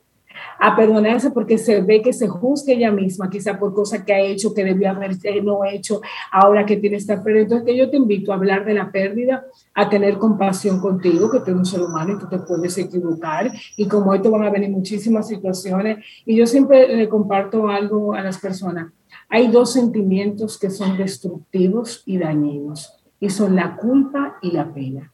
a perdonarse porque se ve que se juzga ella misma, quizá por cosas que ha hecho, que debió haber eh, no hecho, ahora que tiene esta pérdida. Entonces, que yo te invito a hablar de la pérdida, a tener compasión contigo, que tú eres un ser humano y tú te puedes equivocar. Y como esto van a venir muchísimas situaciones, y yo siempre le comparto algo a las personas. Hay dos sentimientos que son destructivos y dañinos, y son la culpa y la pena.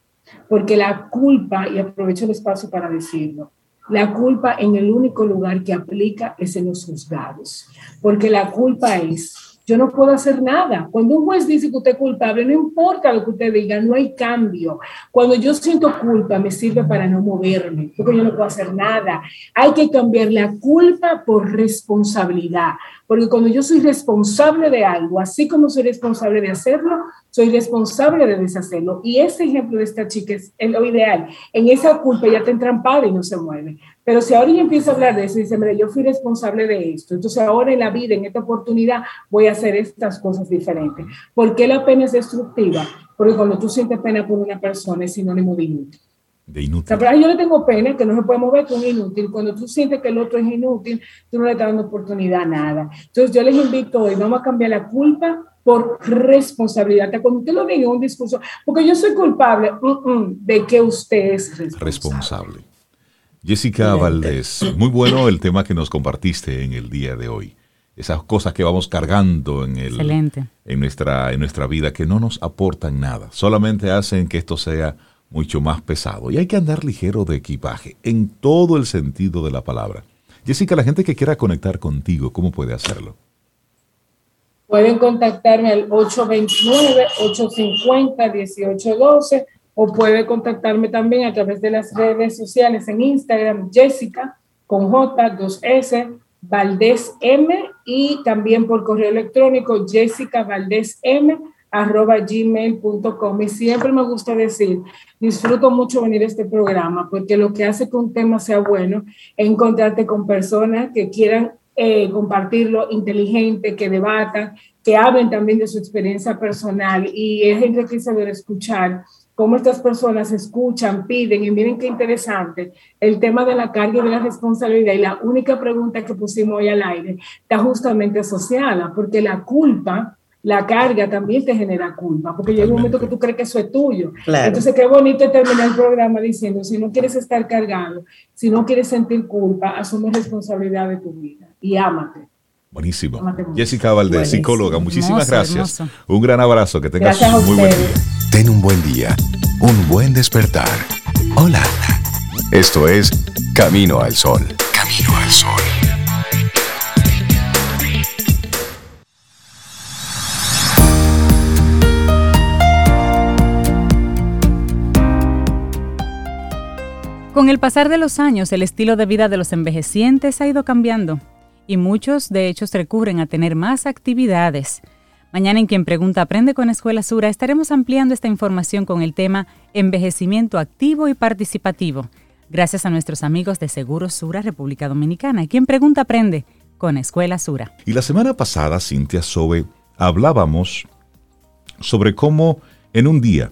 Porque la culpa, y aprovecho el espacio para decirlo, la culpa en el único lugar que aplica es en los juzgados, porque la culpa es yo no puedo hacer nada. Cuando un juez dice que usted es culpable, no importa lo que usted diga, no hay cambio. Cuando yo siento culpa, me sirve para no moverme, porque yo no puedo hacer nada. Hay que cambiar la culpa por responsabilidad, porque cuando yo soy responsable de algo, así como soy responsable de hacerlo, soy responsable de deshacerlo. Y ese ejemplo de esta chica es lo ideal. En esa culpa ya está entrampada y no se mueve. Pero si ahora yo empiezo a hablar de eso y dice, mire, yo fui responsable de esto, entonces ahora en la vida, en esta oportunidad, voy a hacer estas cosas diferentes. ¿Por qué la pena es destructiva? Porque cuando tú sientes pena por una persona es sinónimo de inútil. De inútil. yo le tengo pena que no se puede mover con inútil. Cuando tú sientes que el otro es inútil, tú no le estás dando oportunidad a nada. Entonces yo les invito hoy, vamos a cambiar la culpa por responsabilidad. Cuando usted lo diga en un discurso, porque yo soy culpable mm, mm, de que usted es responsable. responsable. Jessica Valdés, muy bueno el tema que nos compartiste en el día de hoy. Esas cosas que vamos cargando en, el, en, nuestra, en nuestra vida que no nos aportan nada, solamente hacen que esto sea mucho más pesado. Y hay que andar ligero de equipaje, en todo el sentido de la palabra. Jessica, la gente que quiera conectar contigo, ¿cómo puede hacerlo? Pueden contactarme al 829-850-1812 o puede contactarme también a través de las redes sociales en Instagram, Jessica con J, 2S, Valdés M y también por correo electrónico Jessica Valdés M arroba gmail.com y siempre me gusta decir, disfruto mucho venir a este programa porque lo que hace que un tema sea bueno es encontrarte con personas que quieran eh, compartirlo, inteligente, que debatan, que hablen también de su experiencia personal. Y es enriquecedor escuchar cómo estas personas escuchan, piden y miren qué interesante el tema de la carga y de la responsabilidad. Y la única pregunta que pusimos hoy al aire está justamente asociada, porque la culpa, la carga también te genera culpa, porque llega un momento que tú crees que eso es tuyo. Entonces, qué bonito terminar el programa diciendo, si no quieres estar cargado, si no quieres sentir culpa, asume responsabilidad de tu vida y ámate. Buenísimo. Jessica Valdez, psicóloga, muchísimas gracias. Un gran abrazo, que tengas muy buen día. Ten un buen día, un buen despertar. Hola. Esto es Camino al Sol. Camino al Sol. Con el pasar de los años, el estilo de vida de los envejecientes ha ido cambiando y muchos de hecho recurren a tener más actividades. Mañana en Quien Pregunta Aprende con Escuela Sura estaremos ampliando esta información con el tema Envejecimiento activo y participativo, gracias a nuestros amigos de Seguro Sura República Dominicana. Quien Pregunta Aprende con Escuela Sura. Y la semana pasada, Cintia Sobe, hablábamos sobre cómo en un día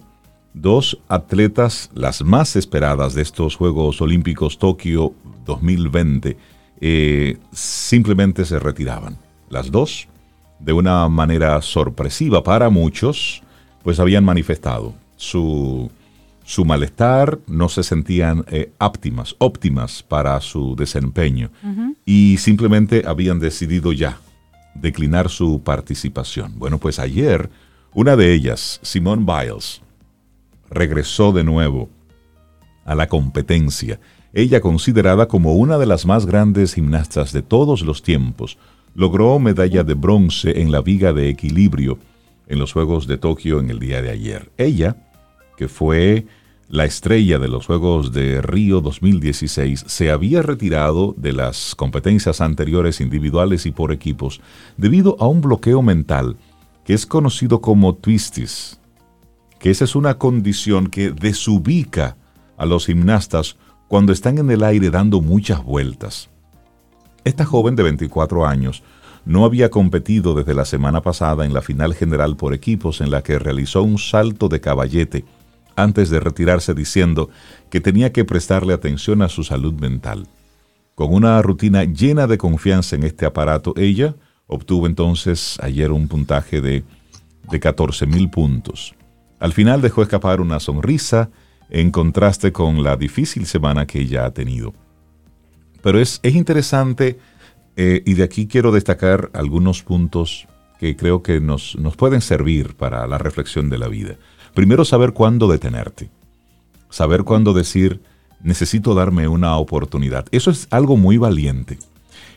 dos atletas, las más esperadas de estos Juegos Olímpicos Tokio 2020, eh, simplemente se retiraban. Las dos, de una manera sorpresiva para muchos, pues habían manifestado su, su malestar, no se sentían eh, óptimas, óptimas para su desempeño y simplemente habían decidido ya declinar su participación. Bueno, pues ayer una de ellas, Simone Biles, regresó de nuevo a la competencia ella considerada como una de las más grandes gimnastas de todos los tiempos, logró medalla de bronce en la viga de equilibrio en los Juegos de Tokio en el día de ayer. Ella, que fue la estrella de los Juegos de Río 2016, se había retirado de las competencias anteriores individuales y por equipos debido a un bloqueo mental que es conocido como twistis, que esa es una condición que desubica a los gimnastas cuando están en el aire dando muchas vueltas. Esta joven de 24 años no había competido desde la semana pasada en la final general por equipos en la que realizó un salto de caballete antes de retirarse diciendo que tenía que prestarle atención a su salud mental. Con una rutina llena de confianza en este aparato, ella obtuvo entonces ayer un puntaje de, de 14 mil puntos. Al final dejó escapar una sonrisa en contraste con la difícil semana que ella ha tenido. Pero es, interesante eh, y de aquí quiero destacar algunos puntos que creo que nos, nos pueden servir para la reflexión de la vida. Primero, saber cuándo detenerte. Saber cuándo decir, necesito darme una oportunidad. Eso es algo muy valiente.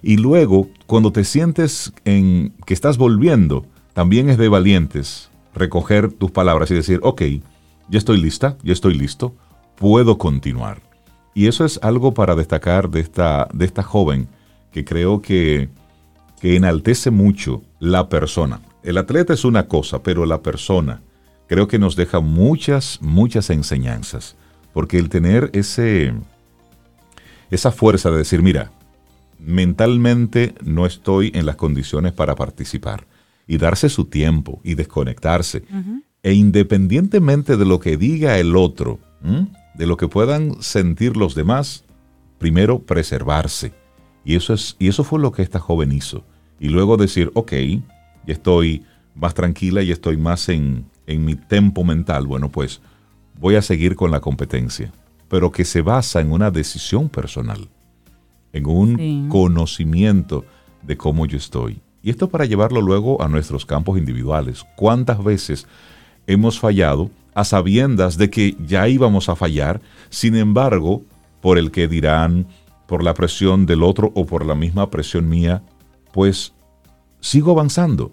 Y luego, cuando te sientes en que estás volviendo, también es de valientes recoger tus palabras y decir, ok, ya estoy lista, ya estoy listo, puedo continuar. Y eso es algo para destacar de esta, de esta joven que creo que, que enaltece mucho la persona. El atleta es una cosa, pero la persona creo que nos deja muchas, muchas enseñanzas. Porque el tener ese, esa fuerza de decir, mira, mentalmente no estoy en las condiciones para participar y darse su tiempo y desconectarse. E independientemente de lo que diga el otro, de lo que puedan sentir los demás, primero preservarse. Y eso, es, y eso fue lo que esta joven hizo. Y luego decir, ok, ya estoy más tranquila y estoy más en, en mi tempo mental. Bueno, pues voy a seguir con la competencia, pero que se basa en una decisión personal, en un conocimiento de cómo yo estoy. Y esto para llevarlo luego a nuestros campos individuales. ¿Cuántas veces hemos fallado a sabiendas de que ya íbamos a fallar, sin embargo, por el que dirán, por la presión del otro o por la misma presión mía, pues sigo avanzando.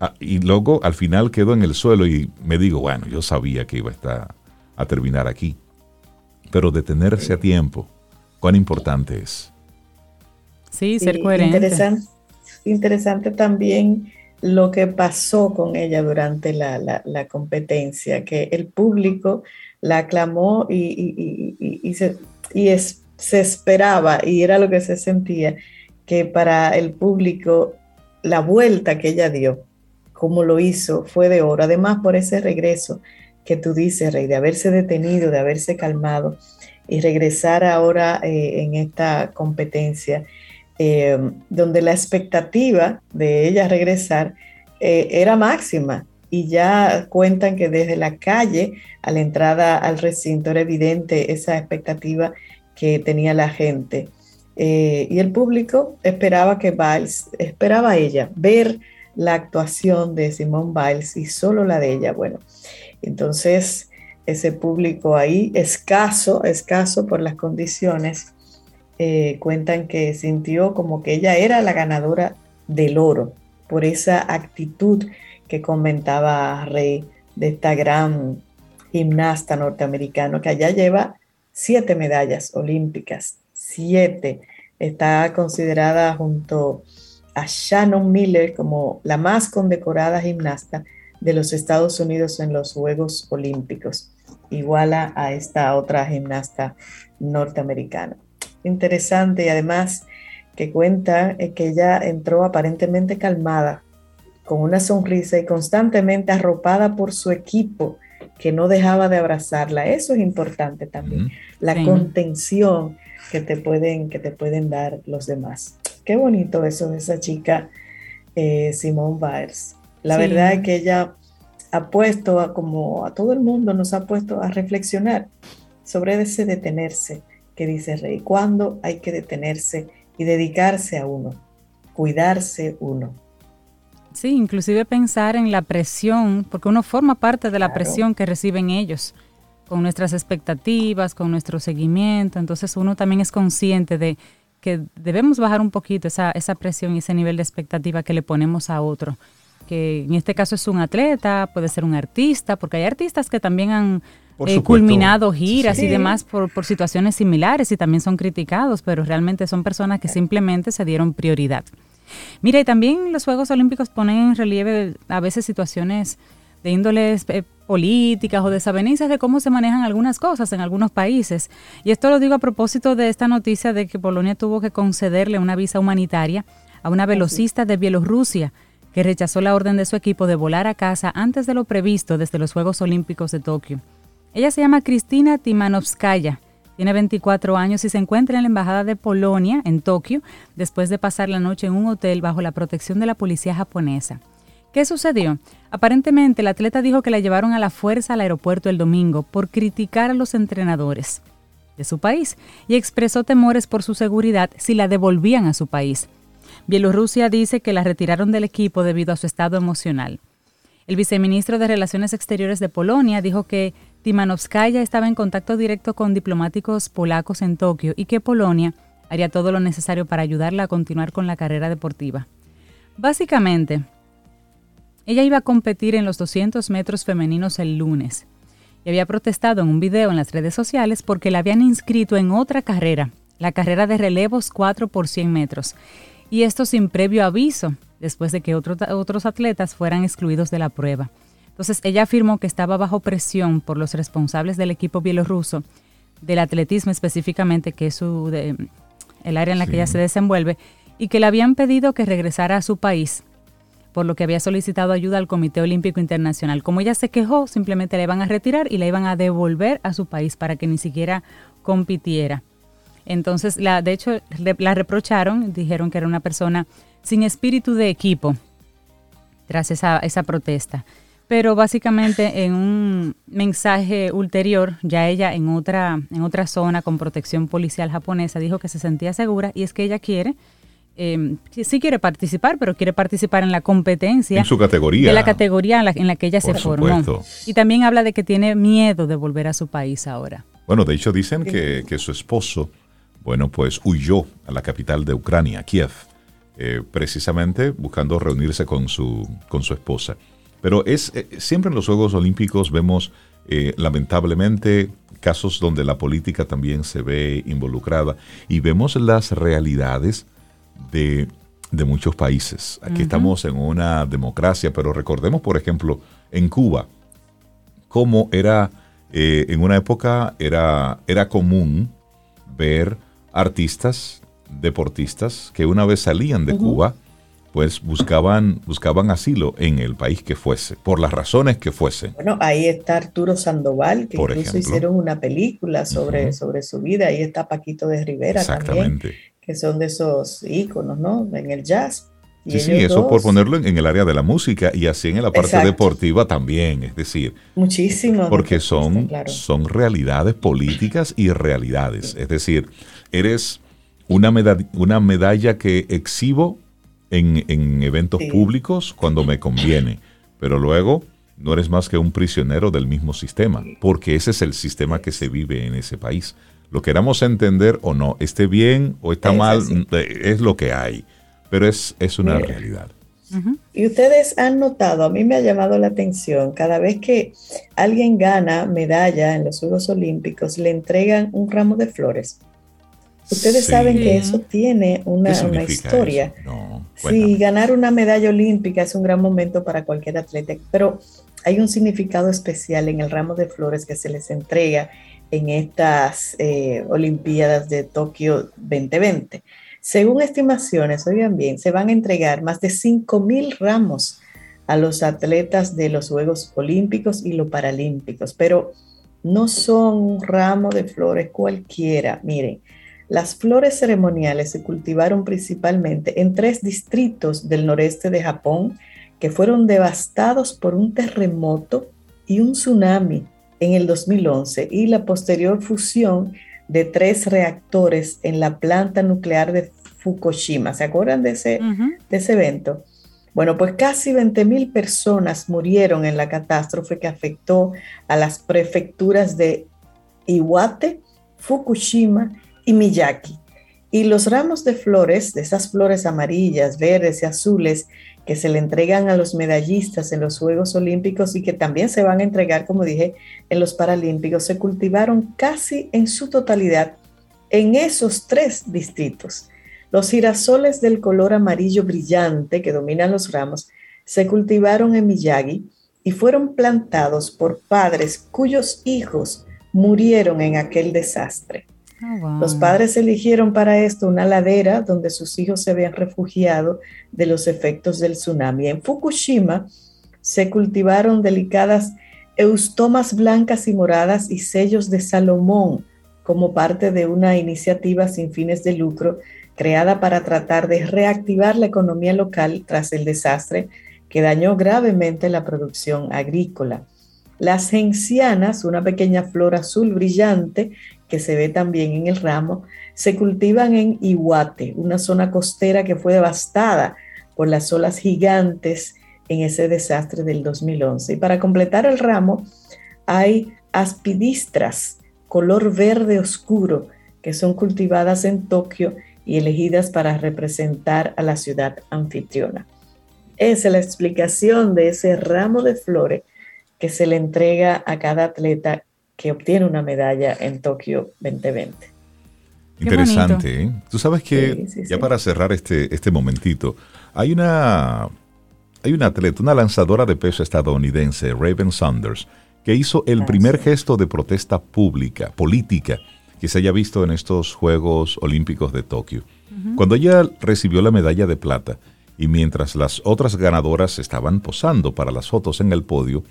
Ah, y luego al final quedo en el suelo y me digo, bueno, yo sabía que iba a, estar, a terminar aquí. Pero detenerse a tiempo, cuán importante es. Sí, ser coherente. Interesante, interesante también lo que pasó con ella durante la, la, competencia, que el público la aclamó y, y, se, es, se esperaba, y era lo que se sentía, que para el público la vuelta que ella dio, como lo hizo, fue de oro. Además, por ese regreso que tú dices, Rey, de haberse detenido, de haberse calmado y regresar ahora eh, en esta competencia eh, donde la expectativa de ella regresar eh, era máxima y ya cuentan que desde la calle a la entrada al recinto era evidente esa expectativa que tenía la gente. Eh, y el público esperaba que Biles, esperaba ella ver la actuación de Simone Biles y solo la de ella. Bueno, entonces ese público ahí, escaso, escaso por las condiciones, eh, cuentan que sintió como que ella era la ganadora del oro por esa actitud que comentaba Rey de esta gran gimnasta norteamericano que allá lleva siete medallas olímpicas, siete. Está considerada junto a Shannon Miller como la más condecorada gimnasta de los Estados Unidos en los Juegos Olímpicos, iguala a esta otra gimnasta norteamericana interesante y además que cuenta que ella entró aparentemente calmada, con una sonrisa y constantemente arropada por su equipo que no dejaba de abrazarla. Eso es importante también, la contención que te, pueden, que te pueden dar los demás. Qué bonito eso de esa chica eh, Simone Biles. La verdad es que ella ha puesto, a, como a todo el mundo, nos ha puesto a reflexionar sobre ese detenerse, que dice Rey, cuándo hay que detenerse y dedicarse a uno, cuidarse uno. Sí, inclusive pensar en la presión, porque uno forma parte de la presión que reciben ellos, con nuestras expectativas, con nuestro seguimiento, entonces uno también es consciente de que debemos bajar un poquito esa, esa presión y ese nivel de expectativa que le ponemos a otro, que en este caso es un atleta, puede ser un artista, porque hay artistas que también han eh, culminado giras y demás por, por, situaciones similares y también son criticados, pero realmente son personas que simplemente se dieron prioridad. Mira, y también los Juegos Olímpicos ponen en relieve a veces situaciones de índoles eh, políticas o desavenencias de cómo se manejan algunas cosas en algunos países. Y esto lo digo a propósito de esta noticia de que Polonia tuvo que concederle una visa humanitaria a una velocista de Bielorrusia que rechazó la orden de su equipo de volar a casa antes de lo previsto desde los Juegos Olímpicos de Tokio. Ella se llama Cristina Timanovskaya, tiene 24 años y se encuentra en la Embajada de Polonia, en Tokio, después de pasar la noche en un hotel bajo la protección de la policía japonesa. ¿Qué sucedió? Aparentemente, el atleta dijo que la llevaron a la fuerza al aeropuerto el domingo por criticar a los entrenadores de su país y expresó temores por su seguridad si la devolvían a su país. Bielorrusia dice que la retiraron del equipo debido a su estado emocional. El viceministro de Relaciones Exteriores de Polonia dijo que Timanovskaya estaba en contacto directo con diplomáticos polacos en Tokio y que Polonia haría todo lo necesario para ayudarla a continuar con la carrera deportiva. Básicamente, ella iba a competir en los 200 metros femeninos el lunes y había protestado en un video en las redes sociales porque la habían inscrito en otra carrera, la carrera de relevos 4 por 100 metros, y esto sin previo aviso, después de que otros atletas fueran excluidos de la prueba. Entonces ella afirmó que estaba bajo presión por los responsables del equipo bielorruso del atletismo específicamente, que es su, el área en la que ella se desenvuelve, y que le habían pedido que regresara a su país, por lo que había solicitado ayuda al Comité Olímpico Internacional. Como ella se quejó, simplemente la iban a retirar y la iban a devolver a su país para que ni siquiera compitiera. Entonces, la, de hecho, la reprocharon, dijeron que era una persona sin espíritu de equipo tras esa, esa protesta. Pero básicamente en un mensaje ulterior, ya ella en otra, en otra zona con protección policial japonesa dijo que se sentía segura y es que ella quiere eh, sí quiere participar, pero quiere participar en la competencia. En su categoría. De la categoría en la, que ella se formó. Y también habla de que tiene miedo de volver a su país ahora. Bueno, de hecho dicen que, que su esposo, bueno, pues huyó a la capital de Ucrania, Kiev, eh, precisamente buscando reunirse con su, con su esposa. Pero es eh, siempre en los Juegos Olímpicos vemos eh, lamentablemente casos donde la política también se ve involucrada y vemos las realidades de, muchos países. Aquí estamos en una democracia, pero recordemos, por ejemplo, en Cuba, cómo era, en una época era, era común ver artistas deportistas que una vez salían de Cuba, pues buscaban, buscaban asilo en el país que fuese, por las razones que fuese. Bueno, ahí está Arturo Sandoval, que incluso hicieron una película sobre, sobre su vida, ahí está Paquito de Rivera también, que son de esos íconos, ¿no? En el jazz. sí, sí, eso por ponerlo en, el área de la música y así en la parte deportiva también, es decir. Muchísimo. Porque son, son realidades políticas y realidades, es decir, eres una, una medalla que exhibo en, eventos públicos cuando me conviene, pero luego no eres más que un prisionero del mismo sistema, porque ese es el sistema que se vive en ese país. Lo queramos entender o no, esté bien o está mal, eh, es lo que hay, pero es, es una realidad. Y ustedes han notado, a mí me ha llamado la atención, cada vez que alguien gana medalla en los Juegos Olímpicos, le entregan un ramo de flores. Ustedes saben que eso tiene una, historia. sí, ganar una medalla olímpica es un gran momento para cualquier atleta, pero hay un significado especial en el ramo de flores que se les entrega en estas eh, Olimpiadas de Tokio 2020. Según estimaciones, oigan bien, se van a entregar más de 5 mil ramos a los atletas de los Juegos Olímpicos y los Paralímpicos, pero no son un ramo de flores cualquiera. Miren, las flores ceremoniales se cultivaron principalmente en tres distritos del noreste de Japón que fueron devastados por un terremoto y un tsunami en el 2011 y la posterior fusión de tres reactores en la planta nuclear de Fukushima. ¿Se acuerdan de ese, de ese evento? Bueno, pues casi 20.000 personas murieron en la catástrofe que afectó a las prefecturas de Iwate, Fukushima y Miyaki. Y los ramos de flores, de esas flores amarillas, verdes y azules que se le entregan a los medallistas en los Juegos Olímpicos y que también se van a entregar, como dije, en los Paralímpicos, se cultivaron casi en su totalidad en esos tres distritos. Los girasoles del color amarillo brillante que dominan los ramos se cultivaron en Miyagi y fueron plantados por padres cuyos hijos murieron en aquel desastre. Oh, los padres eligieron para esto una ladera donde sus hijos se habían refugiado de los efectos del tsunami. En Fukushima se cultivaron delicadas eustomas blancas y moradas y sellos de Salomón como parte de una iniciativa sin fines de lucro creada para tratar de reactivar la economía local tras el desastre que dañó gravemente la producción agrícola. Las gencianas, una pequeña flor azul brillante que se ve también en el ramo, se cultivan en Iwate, una zona costera que fue devastada por las olas gigantes en ese desastre del 2011. Y para completar el ramo hay aspidistras color verde oscuro que son cultivadas en Tokio y elegidas para representar a la ciudad anfitriona. Esa es la explicación de ese ramo de flores que se le entrega a cada atleta que obtiene una medalla en Tokio 2020. Interesante, ¿eh? Tú sabes que, ya para cerrar este, este momentito, hay una, hay una atleta, una lanzadora de peso estadounidense, Raven Saunders, que hizo el primer gesto de protesta pública, política, que se haya visto en estos Juegos Olímpicos de Tokio. Cuando ella recibió la medalla de plata y mientras las otras ganadoras estaban posando para las fotos en el podio,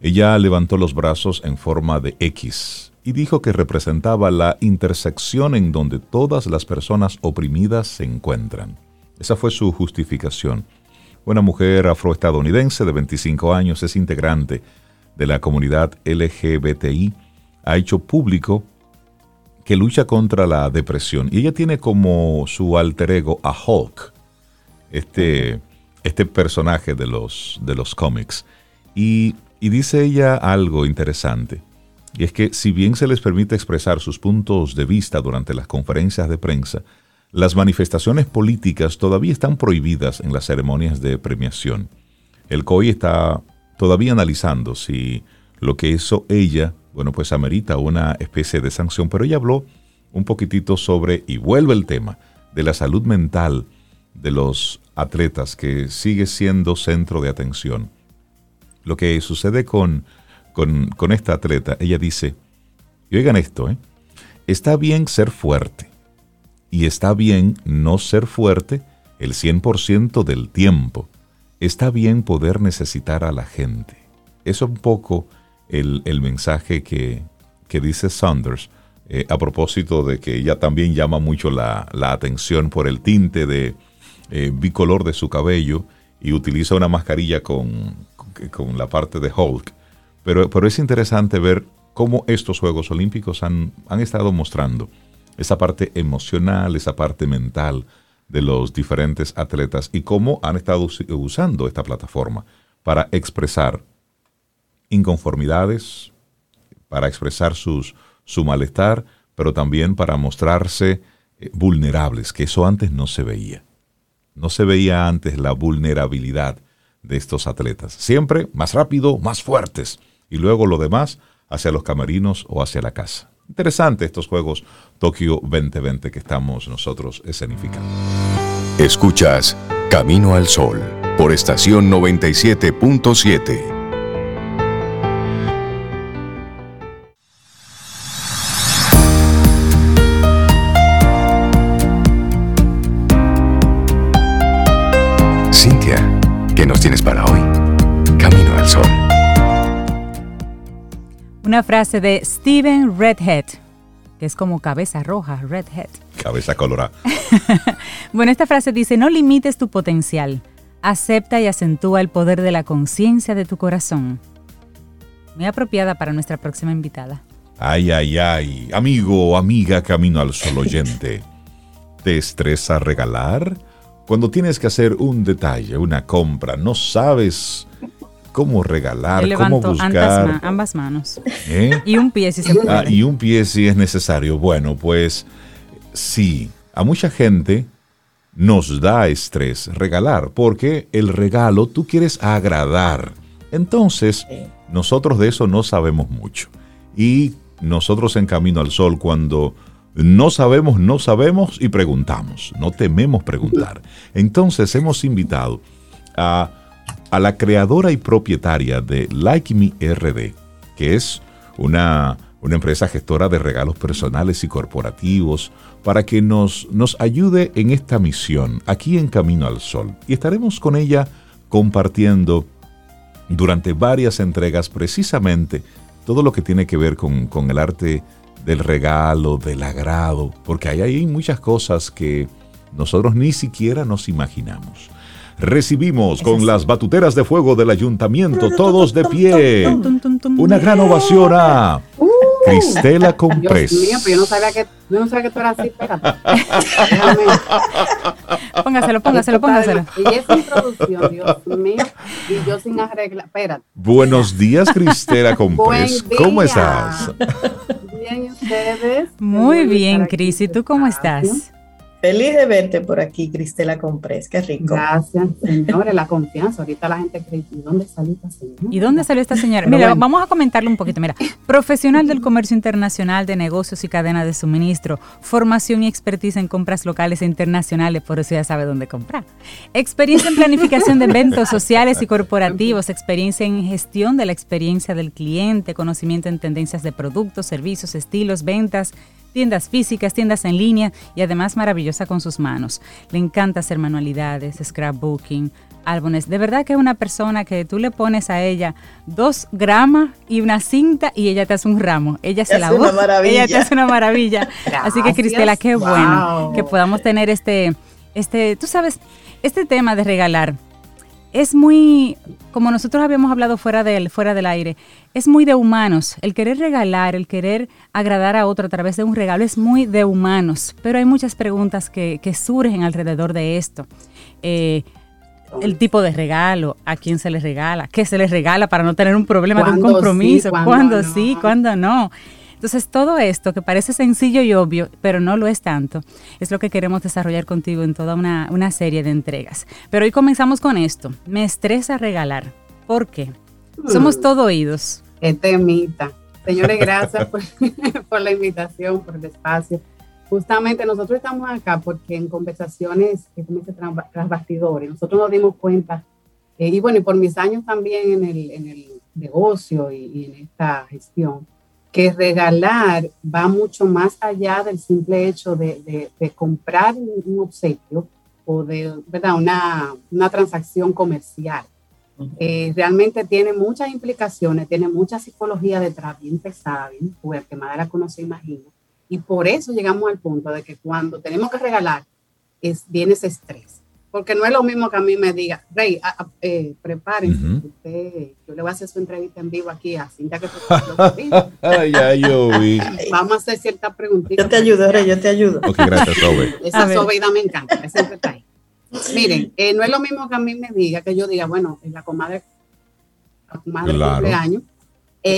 ella levantó los brazos en forma de X y dijo que representaba la intersección en donde todas las personas oprimidas se encuentran. Esa fue su justificación. Una mujer afroestadounidense de 25 años es integrante de la comunidad LGBTI. Ha hecho público que lucha contra la depresión y ella tiene como su alter ego a Hulk, este, este personaje de los, de los cómics. Y y dice ella algo interesante, y es que si bien se les permite expresar sus puntos de vista durante las conferencias de prensa, las manifestaciones políticas todavía están prohibidas en las ceremonias de premiación. El COI está todavía analizando si lo que hizo ella, bueno, pues amerita una especie de sanción, pero ella habló un poquitito sobre, y vuelve el tema, de la salud mental de los atletas, que sigue siendo centro de atención lo que sucede con, con, esta atleta, ella dice, y oigan esto, ¿eh? está bien ser fuerte y está bien no ser fuerte el 100% del tiempo. Está bien poder necesitar a la gente. Es un poco el, mensaje que, dice Saunders eh, a propósito de que ella también llama mucho la, atención por el tinte de eh, bicolor de su cabello y utiliza una mascarilla con, con la parte de Hulk. Pero, pero es interesante ver cómo estos Juegos Olímpicos han, han estado mostrando esa parte emocional, esa parte mental de los diferentes atletas y cómo han estado usando esta plataforma para expresar inconformidades, para expresar sus, su malestar, pero también para mostrarse eh, vulnerables, que eso antes no se veía. No se veía antes la vulnerabilidad de estos atletas. Siempre más rápido, más fuertes. Y luego lo demás hacia los camerinos o hacia la casa. Interesante estos Juegos Tokio 2020 que estamos nosotros escenificando. Escuchas Camino al Sol por estación 97.7. tienes para hoy? Camino al Sol. Una frase de Steven Redhead, que es como cabeza roja, Redhead. Cabeza colorada. *laughs* bueno, esta frase dice, no limites tu potencial, acepta y acentúa el poder de la conciencia de tu corazón. Muy apropiada para nuestra próxima invitada. Ay, ay, ay, amigo o amiga Camino al Sol *laughs* oyente. ¿Te estresa regalar? Cuando tienes que hacer un detalle, una compra, no sabes cómo regalar, cómo buscar. ambas manos. ¿Eh? Y un pie si se puede. Ah, y un pie si es necesario. Bueno, pues sí, a mucha gente nos da estrés regalar, porque el regalo tú quieres agradar. Entonces, nosotros de eso no sabemos mucho. Y nosotros en Camino al Sol, cuando no sabemos, no sabemos y preguntamos. No tememos preguntar. Entonces hemos invitado a, la creadora y propietaria de Like Me RD, que es una, una empresa gestora de regalos personales y corporativos, para que nos, nos ayude en esta misión aquí en Camino al Sol. Y estaremos con ella compartiendo durante varias entregas precisamente todo lo que tiene que ver con, con el arte del regalo, del agrado, porque ahí hay muchas cosas que nosotros ni siquiera nos imaginamos. Recibimos con las batuteras de fuego del ayuntamiento, todos de pie, una gran ovación a Cristela Comprés. Dios mío, pero yo no sabía que, yo no sabía que tú eras así, espérate. póngaselo, póngaselo, póngaselo. Y esa introducción, Dios mío, y yo sin arreglar, espérate. Buenos días, Cristela Comprés. ¿Cómo estás? Bien, ¿y ustedes? Muy bien, Cris. ¿Y tú cómo estás? Feliz de verte por aquí, Cristela Comprés, qué rico. Gracias, señores, la confianza. Ahorita la gente cree, ¿y dónde salió esta señora? ¿Y dónde salió esta señora? Mira, vamos a comentarle un poquito. Mira, profesional del comercio internacional de negocios y cadena de suministro, formación y expertise en compras locales e internacionales, por eso ya sabe dónde comprar. Experiencia en planificación de eventos *laughs* sociales y corporativos, experiencia en gestión de la experiencia del cliente, conocimiento en tendencias de productos, servicios, estilos, ventas, tiendas físicas, tiendas en línea y además maravillosa con sus manos. Le encanta hacer manualidades, scrapbooking, álbumes. De verdad que es una persona que tú le pones a ella dos gramas y una cinta y ella te hace un ramo. Ella se la usa. Ella te hace una maravilla. Así que Cristela, qué bueno que podamos tener este, este, tú sabes, este tema de regalar es muy, como nosotros habíamos hablado fuera del, fuera del aire, es muy de humanos. El querer regalar, el querer agradar a otro a través de un regalo es muy de humanos. Pero hay muchas preguntas que, que surgen alrededor de esto. Eh, el tipo de regalo, a quién se le regala, qué se le regala para no tener un problema de un compromiso, cuándo, sí, cuándo no. Entonces, todo esto que parece sencillo y obvio, pero no lo es tanto, es lo que queremos desarrollar contigo en toda una, serie de entregas. Pero hoy comenzamos con esto. Me estresa regalar. ¿Por qué? Somos mm. todo oídos. Qué temita. Señores, gracias por, *laughs* la invitación, por el espacio. Justamente nosotros estamos acá porque en conversaciones que se tras, bastidores, nosotros nos dimos cuenta, eh, y bueno, y por mis años también en el, en el negocio y, y en esta gestión, que regalar va mucho más allá del simple hecho de, comprar un, obsequio o de ¿verdad? Una, una transacción comercial. Eh, realmente tiene muchas implicaciones, tiene mucha psicología detrás, bien pesada, bien fuerte, más de la que uno se imagina. Y por eso llegamos al punto de que cuando tenemos que regalar, es, viene ese estrés porque no es lo mismo que a mí me diga, Rey, eh, prepárense, usted, yo le voy a hacer su entrevista en vivo aquí a Cintia que *laughs* Ay, ya yo vi. *laughs* Vamos a hacer ciertas preguntas. Yo te ayudo, Rey, yo te ayudo. Ok, gracias, Sobe. *laughs* Esa sobeida me encanta, siempre está ahí. Miren, eh, no es lo mismo que a mí me diga, que yo diga, bueno, la comadre, la comadre claro. cumpleaños,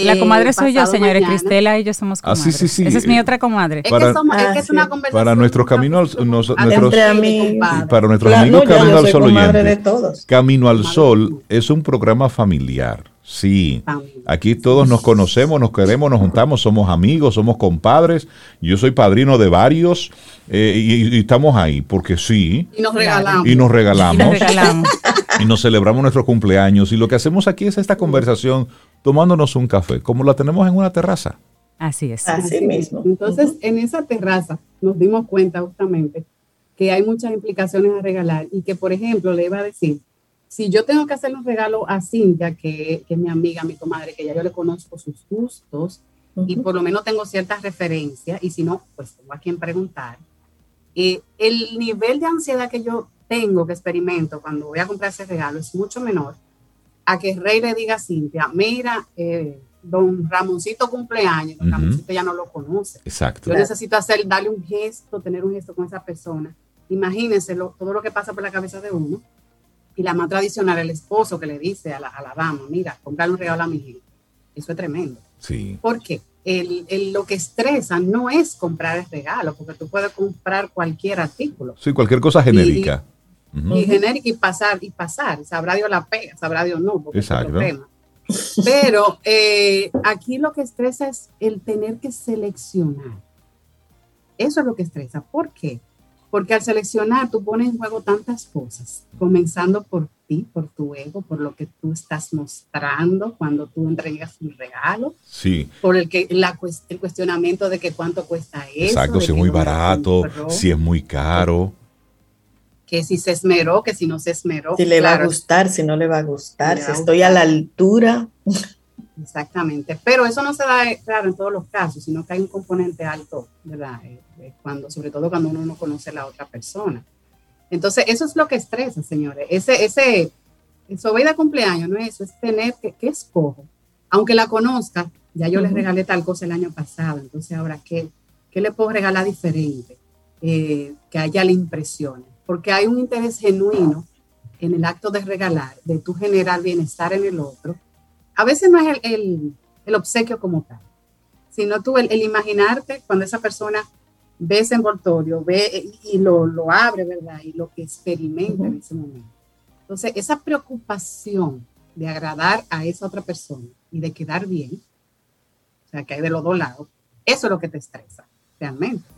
la comadre soy yo, señores. Cristela y yo somos comadres. Ah, sí, sí, sí. Esa es mi otra comadre. Para, es que, somos, es, que es una conversación. Para nuestros caminos, nuestros, para nuestros amigos Camino al Sol oyentes. Camino al Sol es un programa familiar. Sí, aquí todos nos conocemos, nos queremos, nos juntamos, somos amigos, somos compadres. Yo soy padrino de varios eh, y, estamos ahí porque sí. Y nos regalamos. Y nos regalamos. Y nos, regalamos. *laughs* y nos celebramos nuestros cumpleaños. Y lo que hacemos aquí es esta conversación tomándonos un café, como la tenemos en una terraza. Así es. Así, mismo. Entonces, en esa terraza nos dimos cuenta justamente que hay muchas implicaciones a regalar y que, por ejemplo, le iba a decir, si yo tengo que hacerle un regalo a Cintia, que, es mi amiga, mi comadre, que ya yo le conozco sus gustos y por lo menos tengo ciertas referencias, y si no, pues tengo a quien preguntar, eh, el nivel de ansiedad que yo tengo, que experimento cuando voy a comprar ese regalo es mucho menor a que Rey le diga a Cintia, mira, eh, don Ramoncito cumpleaños, don Ramoncito ya no lo conoce. Exacto. Yo necesito hacer, darle un gesto, tener un gesto con esa persona. Imagínense todo lo que pasa por la cabeza de uno. Y la más tradicional, el esposo que le dice a la, a la dama, mira, comprarle un regalo a mi hija. Eso es tremendo. Sí. ¿Por qué? El, el, lo que estresa no es comprar el regalo, porque tú puedes comprar cualquier artículo. Sí, cualquier cosa genérica y genérica y pasar y pasar. Sabrá Dios la pega, sabrá Dios no, Exacto. Pero eh, aquí lo que estresa es el tener que seleccionar. Eso es lo que estresa. ¿Por qué? Porque al seleccionar tú pones en juego tantas cosas, comenzando por ti, por tu ego, por lo que tú estás mostrando cuando tú entregas un regalo. Sí. Por el, que, la, el cuestionamiento de que cuánto cuesta eso. Exacto, si es muy barato, si es muy caro que si se esmeró, que si no se esmeró. Si le va a gustar, si no le va a gustar, si, estoy a la altura. Exactamente, pero eso no se da, claro, en todos los casos, sino que hay un componente alto, ¿verdad? Eh, eh, cuando, sobre todo cuando uno no conoce a la otra persona. Entonces, eso es lo que estresa, señores. Ese, ese, su vida cumpleaños, no es eso, es tener que, ¿qué escojo? Aunque la conozca, ya yo le regalé tal cosa el año pasado, entonces ahora, ¿qué, qué le puedo regalar diferente? Eh, que haya la impresión porque hay un interés genuino en el acto de regalar, de tu generar bienestar en el otro. A veces no es el, el, obsequio como tal, sino tú el, imaginarte cuando esa persona ve ese envoltorio, ve y lo, lo abre, ¿verdad? Y lo que experimenta en ese momento. Entonces, esa preocupación de agradar a esa otra persona y de quedar bien, o sea, que hay de los dos lados, eso es lo que te estresa, realmente.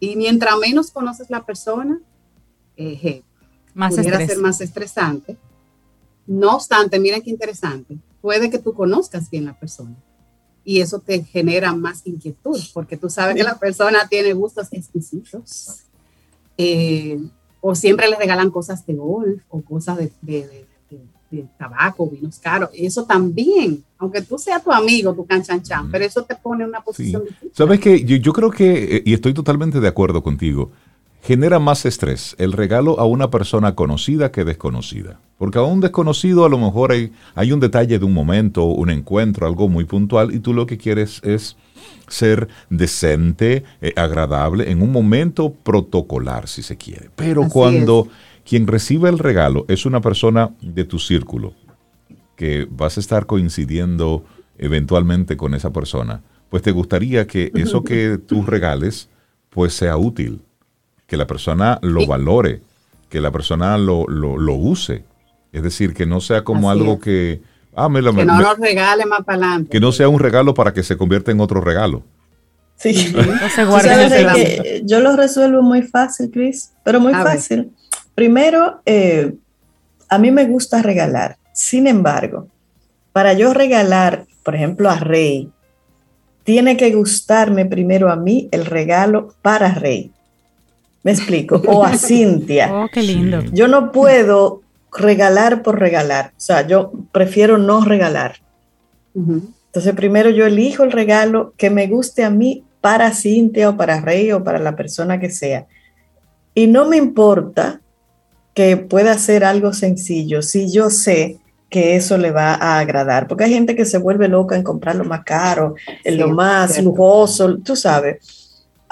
Y mientras menos conoces la persona, eh, más pudiera ser más estresante. No obstante, miren qué interesante, puede que tú conozcas bien la persona y eso te genera más inquietud, porque tú sabes que la persona tiene gustos exquisitos, eh, o siempre le regalan cosas de golf o cosas de, de, de, tabaco, vinos caros. Eso también, aunque tú seas tu amigo, tu canchanchan, pero eso te pone en una posición difícil. Sabes que yo, yo creo que, eh, y estoy totalmente de acuerdo contigo, genera más estrés el regalo a una persona conocida que desconocida. Porque a un desconocido a lo mejor hay, hay, un detalle de un momento, un encuentro, algo muy puntual, y tú lo que quieres es ser decente, eh, agradable, en un momento protocolar, si se quiere. Pero cuando quien recibe el regalo es una persona de tu círculo, que vas a estar coincidiendo eventualmente con esa persona, pues te gustaría que eso *laughs* que tú regales, pues sea útil que la persona lo valore, que la persona lo, lo, use. Es decir, que no sea como algo que... Ah, me lo, que no lo regale más para adelante. Que no sea un regalo para que se convierta en otro regalo. Sí. *laughs* yo lo resuelvo muy fácil, Chris, pero muy fácil. Primero, eh, a mí me gusta regalar. Sin embargo, para yo regalar, por ejemplo, a Rey, tiene que gustarme primero a mí el regalo para Rey. Me explico. O a Cintia. *laughs* Oh, qué lindo. Yo no puedo regalar por regalar. O sea, yo prefiero no regalar. Entonces, primero yo elijo el regalo que me guste a mí para Cintia o para Rey o para la persona que sea. Y no me importa que pueda ser algo sencillo si yo sé que eso le va a agradar, porque hay gente que se vuelve loca en comprar lo más caro, en lo más lujoso, tú sabes.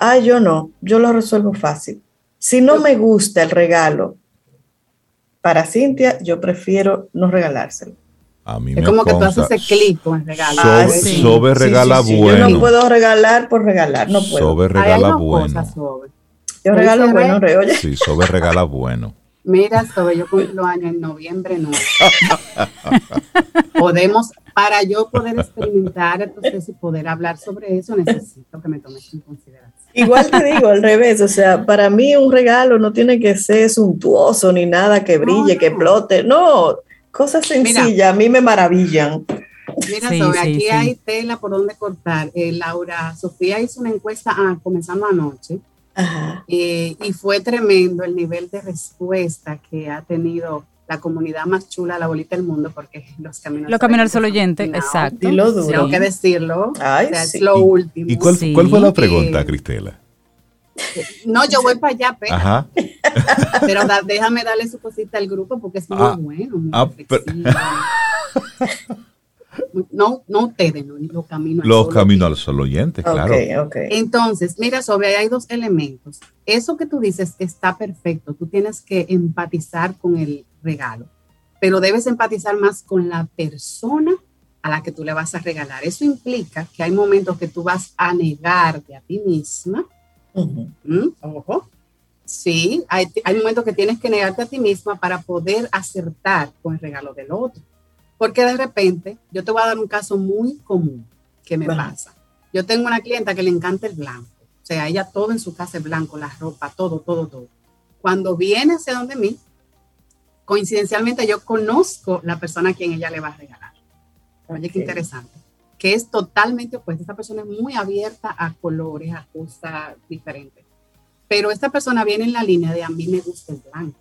Ah, yo no, yo lo resuelvo fácil. Si no me gusta el regalo para Cintia, yo prefiero no regalárselo. A mí es como que tú haces ese clic con el regalo. Ah, Sobe, regala bueno. Yo no puedo regalar por regalar, no puedo. Sobe regala bueno. Yo regalo bueno, oye. Sí, Sobe regala bueno. Mira, Sobe, yo cumplo años en noviembre, no. Podemos para yo poder experimentar el proceso y poder hablar sobre eso, necesito que me tomes en consideración. Igual te digo, al revés, o sea, para mí un regalo no tiene que ser suntuoso ni nada que brille, que explote, no, cosas sencillas, a mí me maravillan. Mira, sobre aquí hay tela por donde cortar. Eh, Laura Sofía hizo una encuesta ah, comenzando anoche eh, y fue tremendo el nivel de respuesta que ha tenido la comunidad más chula, la bolita del mundo, porque los caminos. Los caminos solo oyente, exacto. Y lo duro. Tengo que decirlo. Es lo último. ¿Y cuál, fue la pregunta, Cristela? No, yo voy para allá, *laughs* pero, Ajá. pero déjame darle su cosita al grupo porque es muy ah, bueno. Muy ah, *laughs* no, no ustedes, no, los caminos Los caminos al solo oyente, claro. Entonces, mira, sobre ahí hay dos elementos. Eso que tú dices está perfecto. Tú tienes que empatizar con el regalo, pero debes empatizar más con la persona a la que tú le vas a regalar. Eso implica que hay momentos que tú vas a negarte a ti misma. ¿Mm? Ojo. Sí, hay, hay momentos que tienes que negarte a ti misma para poder acertar con el regalo del otro. Porque de repente, yo te voy a dar un caso muy común que me pasa. Yo tengo una clienta que le encanta el blanco. O sea, ella todo en su casa es blanco, la ropa, todo, todo, todo. Cuando viene hacia donde mí, coincidencialmente yo conozco la persona a quien ella le va a regalar. Oye, qué interesante. Que es totalmente opuesta. Esta persona es muy abierta a colores, a cosas diferentes. Pero esta persona viene en la línea de a mí me gusta el blanco.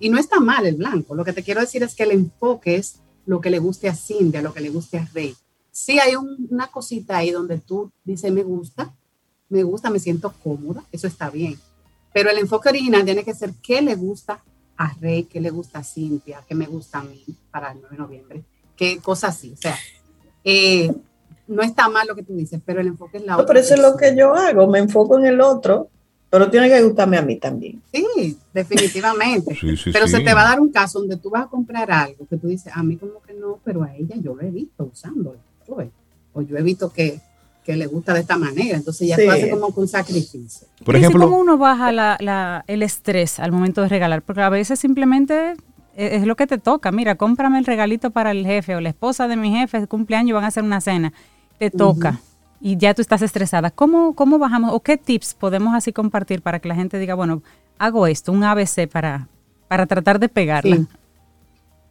Y no está mal el blanco. Lo que te quiero decir es que el enfoque es lo que le guste a Cindy, lo que le guste a Rey. Sí hay una cosita ahí donde tú dices, me gusta, me gusta, me siento cómoda, eso está bien. Pero el enfoque original tiene que ser qué le gusta a Rey, qué le gusta a Cintia, qué me gusta a mí para el 9 de noviembre, qué cosas así. O sea, eh, no está mal lo que tú dices, pero el enfoque es la otra. Pero eso es lo que yo hago, me enfoco en el otro, pero tiene que gustarme a mí también. Sí, definitivamente. *laughs* pero se te va a dar un caso donde tú vas a comprar algo que tú dices, a mí como que no, pero a ella yo lo he visto usándolo. O yo he visto que que le gusta de esta manera. Entonces ya sí. hace como un sacrificio. Por ejemplo, ¿cómo uno baja la, el estrés al momento de regalar? Porque a veces simplemente es lo que te toca. Mira, cómprame el regalito para el jefe o la esposa de mi jefe, de cumpleaños, van a hacer una cena. Te toca. Y ya tú estás estresada. ¿Cómo, ¿Cómo bajamos o qué tips podemos así compartir para que la gente diga, bueno, hago esto, un ABC para, para tratar de pegarla?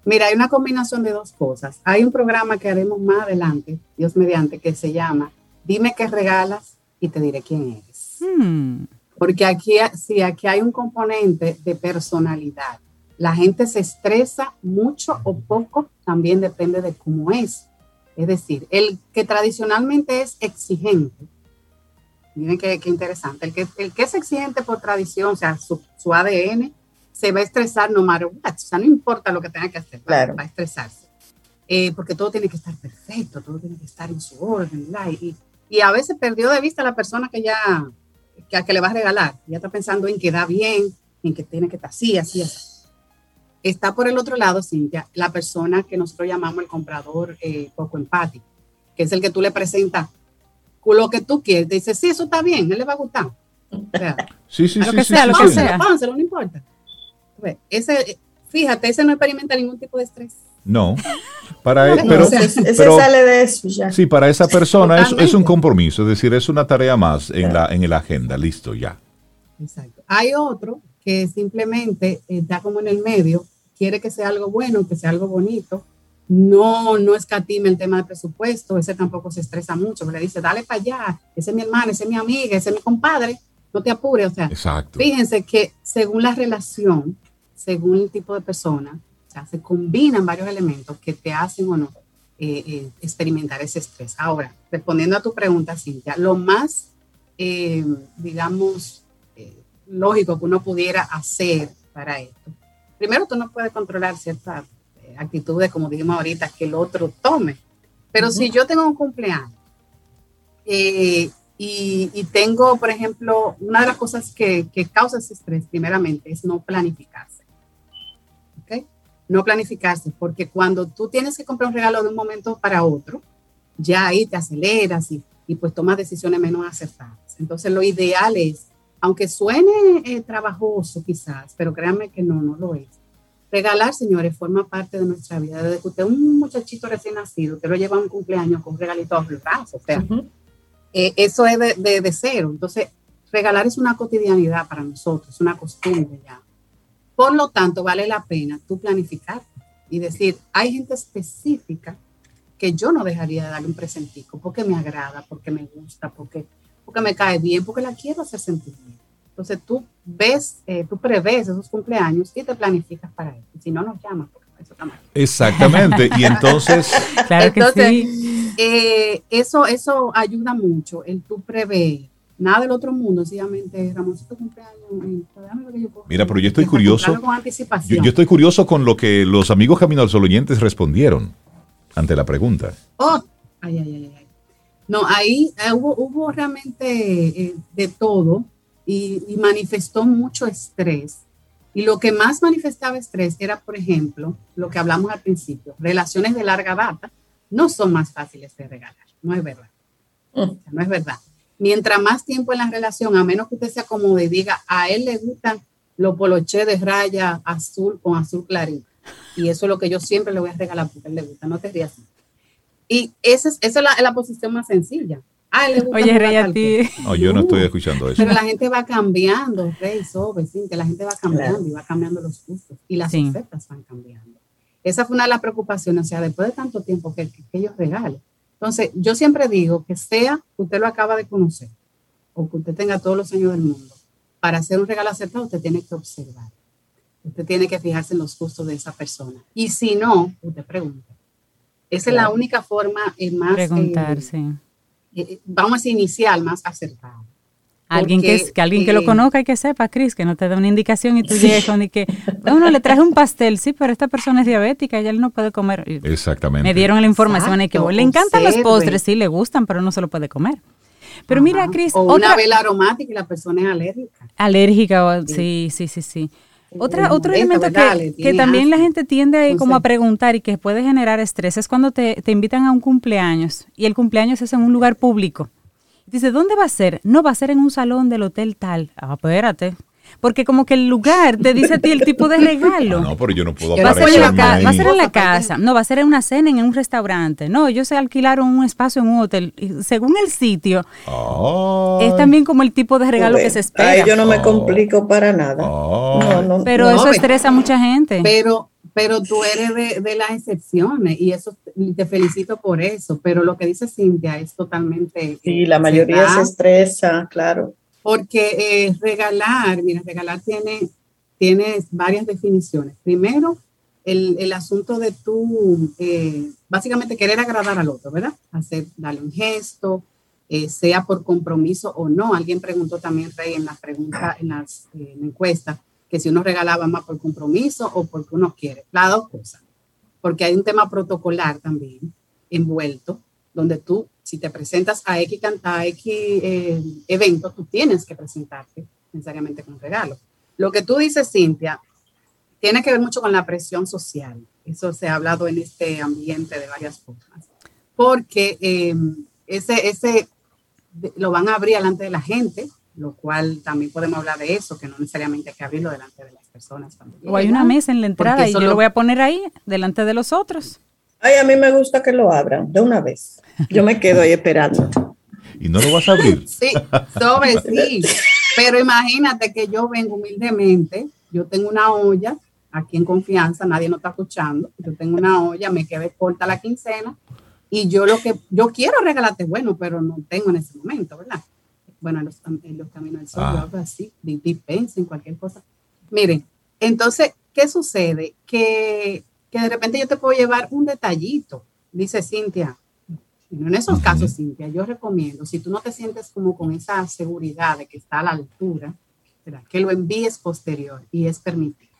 Mira, hay una combinación de dos cosas. Hay un programa que haremos más adelante, Dios mediante, que se llama Dime qué regalas y te diré quién eres. Hmm. Porque aquí, sí, aquí hay un componente de personalidad. La gente se estresa mucho o poco, también depende de cómo es. Es decir, el que tradicionalmente es exigente, miren qué, interesante, el que, el que es exigente por tradición, o sea, su, su ADN, se va a estresar no matter what, o sea, no importa lo que tenga que hacer, va, a estresarse. Eh, porque todo tiene que estar perfecto, todo tiene que estar en su orden, Y, y a veces perdió de vista a la persona que ya, que, a que le va a regalar, ya está pensando en que da bien, en que tiene que estar así, así, así. Está por el otro lado, Cintia, la persona que nosotros llamamos el comprador eh, poco empático, que es el que tú le presentas lo que tú quieres. Dice, sí, eso está bien, él le va a gustar. O sea, sí, *laughs* sí, sí. Lo que sea, lo que sea. no importa. Ese, fíjate, ese no experimenta ningún tipo de estrés. No, *laughs* para él, pero, ese sale de eso ya. Sí, para esa persona es, es, un compromiso, es decir, es una tarea más en la en la agenda, listo ya. Exacto. Hay otro que simplemente está como en el medio, quiere que sea algo bueno, que sea algo bonito, no, no escatime el tema del presupuesto, ese tampoco se estresa mucho, le dice, dale para allá, ese es mi hermana, ese es mi amiga, ese es mi compadre, no te apures, o sea, fíjense que según la relación, según el tipo de persona, o sea, se combinan varios elementos que te hacen o no eh, eh, experimentar ese estrés. Ahora, respondiendo a tu pregunta, Cintia, lo más, eh, digamos, lógico que uno pudiera hacer para esto primero tú no puedes controlar ciertas eh, actitudes, como dijimos ahorita, que el otro tome. Pero si yo tengo un cumpleaños eh, y, tengo, por ejemplo, una de las cosas que, que, causa ese estrés, primeramente, es no planificarse. ¿Ok? No planificarse, porque cuando tú tienes que comprar un regalo de un momento para otro, ya ahí te aceleras y, y pues tomas decisiones menos acertadas. Entonces, lo ideal es aunque suene eh, trabajoso quizás, pero créanme que no, no lo es. Regalar, señores, forma parte de nuestra vida. Desde que usted es un muchachito recién nacido, usted lo lleva a un cumpleaños con un regalito a los brazos. O sea, eh, eso es de, de, de, cero. Entonces, regalar es una cotidianidad para nosotros, es una costumbre ya. Por lo tanto, vale la pena tú planificar y decir, hay gente específica que yo no dejaría de darle un presentico porque me agrada, porque me gusta, porque porque me cae bien, porque la quiero hacer sentir bien. Entonces tú ves, eh, tú prevés esos cumpleaños y te planificas para eso. Si no, nos llamas. Eso Exactamente. Y entonces... *laughs* claro que sí. Eh, eso, eso ayuda mucho, el tú prever. Nada del otro mundo, sencillamente, Ramoncito cumpleaños. Mira, pero yo estoy curioso. Yo, yo, estoy curioso con lo que los amigos Camino al Sol oyentes respondieron ante la pregunta. Oh, ay, ay, ay, ay. No, ahí eh, hubo, realmente eh, de todo y, manifestó mucho estrés. Y lo que más manifestaba estrés era, por ejemplo, lo que hablamos al principio, relaciones de larga data no son más fáciles de regalar, no es verdad. Mm. no es verdad. Mientras más tiempo en la relación, a menos que usted se acomode y diga, a él le gustan los poloché de raya azul con azul clarito. Y eso es lo que yo siempre le voy a regalar porque a él le gusta, no te rías. Y esa es, esa es la, posición más sencilla. Ah, le gusta Oye, Rey, a ti. No, yo no estoy escuchando eso. Pero la gente va cambiando, Rey, Sobe, que la gente va cambiando y va cambiando los gustos y las ofertas van cambiando. Esa fue una de las preocupaciones, o sea, después de tanto tiempo que, que, ellos regalen. Entonces, yo siempre digo que sea que usted lo acaba de conocer o que usted tenga todos los años del mundo, para hacer un regalo acertado, usted tiene que observar. Usted tiene que fijarse en los gustos de esa persona. Y si no, usted pregunta esa es la única forma eh, más... Preguntarse. Eh, eh, vamos a iniciar más acertada. Alguien, que, que, alguien que lo conozca y que sepa, Cris, que no te dé una indicación y tú llegues con y que, uno le traje un pastel, sí, pero esta persona es diabética y él no puede comer. Exactamente. Me dieron la información y que le encantan los postres, sí, le gustan, pero no se lo puede comer. Pero mira, Cris. O una vela aromática y la persona es alérgica. Alérgica, sí, sí, sí, sí. Otra, otro elemento que, también la gente tiende como a preguntar y que puede generar estrés es cuando te, invitan a un cumpleaños y el cumpleaños es en un lugar público Dice, ¿dónde va a ser? No, va a ser en un salón del hotel tal. Ah, espérate. Porque como que el lugar te dice a ti el tipo de regalo. No, pero yo no puedo va a, ser en va a ser en la casa. No, va a ser en una cena, en un restaurante. No, ellos se alquilaron un espacio en un hotel. según el sitio, es también como el tipo de regalo que se espera. Ay, yo no me complico para nada. pero eso estresa a mucha gente. Pero pero tú eres de, las excepciones y eso te felicito por eso, pero lo que dice Cintia es totalmente... Sí, la mayoría se, estresa, claro. Porque eh, regalar, mira, regalar tiene, tiene varias definiciones. Primero, el, el asunto de tú, eh, básicamente querer agradar al otro, ¿verdad? Hacer, darle un gesto, eh, sea por compromiso o no. Alguien preguntó también, Rey, en la pregunta, en las en encuestas, que si uno regalaba más por compromiso o porque uno quiere. Las dos cosas. Porque hay un tema protocolar también envuelto, donde tú, si te presentas a X, a X eh, evento, tú tienes que presentarte necesariamente con regalo. Lo que tú dices, Cintia, tiene que ver mucho con la presión social. Eso se ha hablado en este ambiente de varias formas. Porque eh, ese, ese lo van a abrir delante de la gente, lo cual también podemos hablar de eso, que no necesariamente hay que abrirlo delante de las personas. O hay una mesa en la entrada y yo lo voy a poner ahí, delante de los otros. Ay, a mí me gusta que lo abran de una vez. Yo me quedo ahí esperando. ¿Y no lo vas a abrir? *laughs* sí, sobre sí. Pero imagínate que yo vengo humildemente, yo tengo una olla aquí en confianza, nadie nos está escuchando, yo tengo una olla, me quedé corta la quincena y yo lo que yo quiero regalarte, bueno, pero no tengo en ese momento, ¿verdad? bueno, en los, caminos del sol, ah. así, dispensen cualquier cosa. Miren, entonces, ¿qué sucede? Que, que de repente yo te puedo llevar un detallito, dice Cintia. En esos casos, Cintia, yo recomiendo, si tú no te sientes como con esa seguridad de que está a la altura, que lo envíes posterior y es permitido.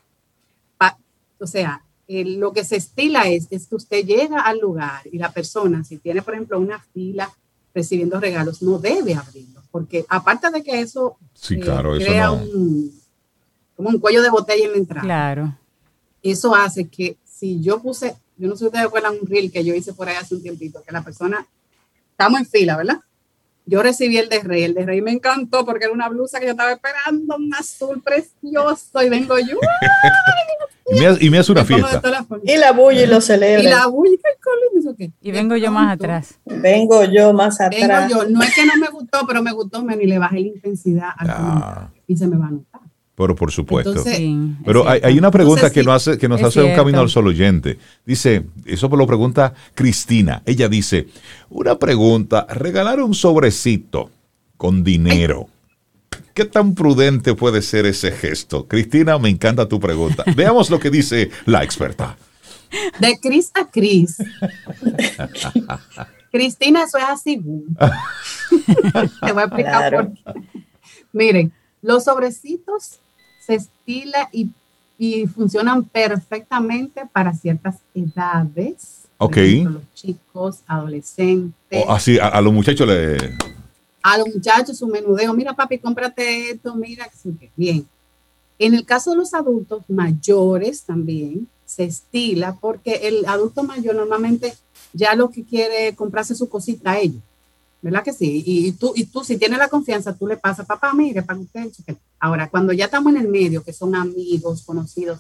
o sea, lo que se estila es, es que usted llega al lugar y la persona, si tiene, por ejemplo, una fila recibiendo regalos, no debe abrirlo porque aparte de que eso sí, claro, crea un, como un cuello de botella en la entrada. Claro. Eso hace que si yo puse, yo no sé si ustedes recuerdan un reel que yo hice por ahí hace un tiempito, que la persona, estamos en fila, ¿verdad? Yo recibí el de Rey, el de Rey me encantó porque era una blusa que yo estaba esperando, un azul precioso, y vengo yo, *laughs* y, me, hace una fiesta. Y la bulla y lo celebra. Y la bulla y Y vengo yo más atrás. Vengo yo más atrás. Vengo yo. No es que no me gustó, pero me gustó, me ni le bajé la intensidad al ah. y se me va a notar. Pero por supuesto. pero hay, una pregunta que, nos hace, que nos hace un camino al solo oyente. Dice, eso lo pregunta Cristina. Ella dice, una pregunta, regalar un sobrecito con dinero. ¿Qué tan prudente puede ser ese gesto? Cristina, me encanta tu pregunta. *laughs* Veamos lo que dice la experta. De Cris a Cris. *laughs* Cristina, eso es así. *laughs* Te voy a explicar por qué. Miren, los sobrecitos se estila y, funcionan perfectamente para ciertas edades. Ok. los chicos, adolescentes. así, a, los muchachos le. A los muchachos su menudeo. Mira, papi, cómprate esto. Mira, bien. En el caso de los adultos mayores también, se estila porque el adulto mayor normalmente ya lo que quiere comprarse su cosita a ellos. ¿Verdad que sí? Y, tú, y tú, si tienes la confianza, tú le pasas, papá, mire, para usted. Ahora, cuando ya estamos en el medio, que son amigos, conocidos,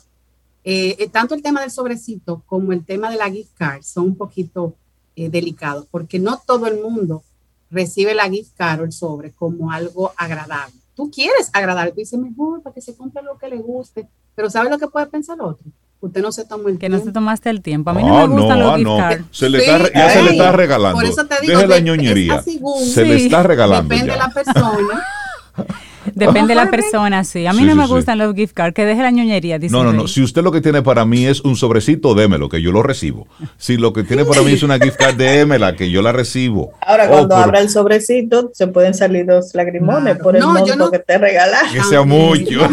eh, eh, tanto el tema del sobrecito como el tema de la gift card son un poquito eh, delicados, porque no todo el mundo recibe la gift card o el sobre como algo agradable. Tú quieres agradar, tú dices, mejor para que se compre lo que le guste, pero ¿sabes lo que puede pensar el otro? Usted no se tomó el que no se tomaste el tiempo. A mí no, me gustan los ah, gift cards. Se le está, ya se le está regalando. Por eso te digo Deje la ñoñería. Se le está regalando. Depende de la persona. *laughs* Depende de la persona, sí. A mí no me gustan los gift cards, que deje la ñoñería. Dice no, no, no. Si usted lo que tiene para mí es un sobrecito, démelo, que yo lo recibo. Si lo que tiene para mí es una gift card, démela, que yo la recibo. Ahora, cuando abra el sobrecito, se pueden salir dos lagrimones por el no, monto que te regalas. Que sea mucho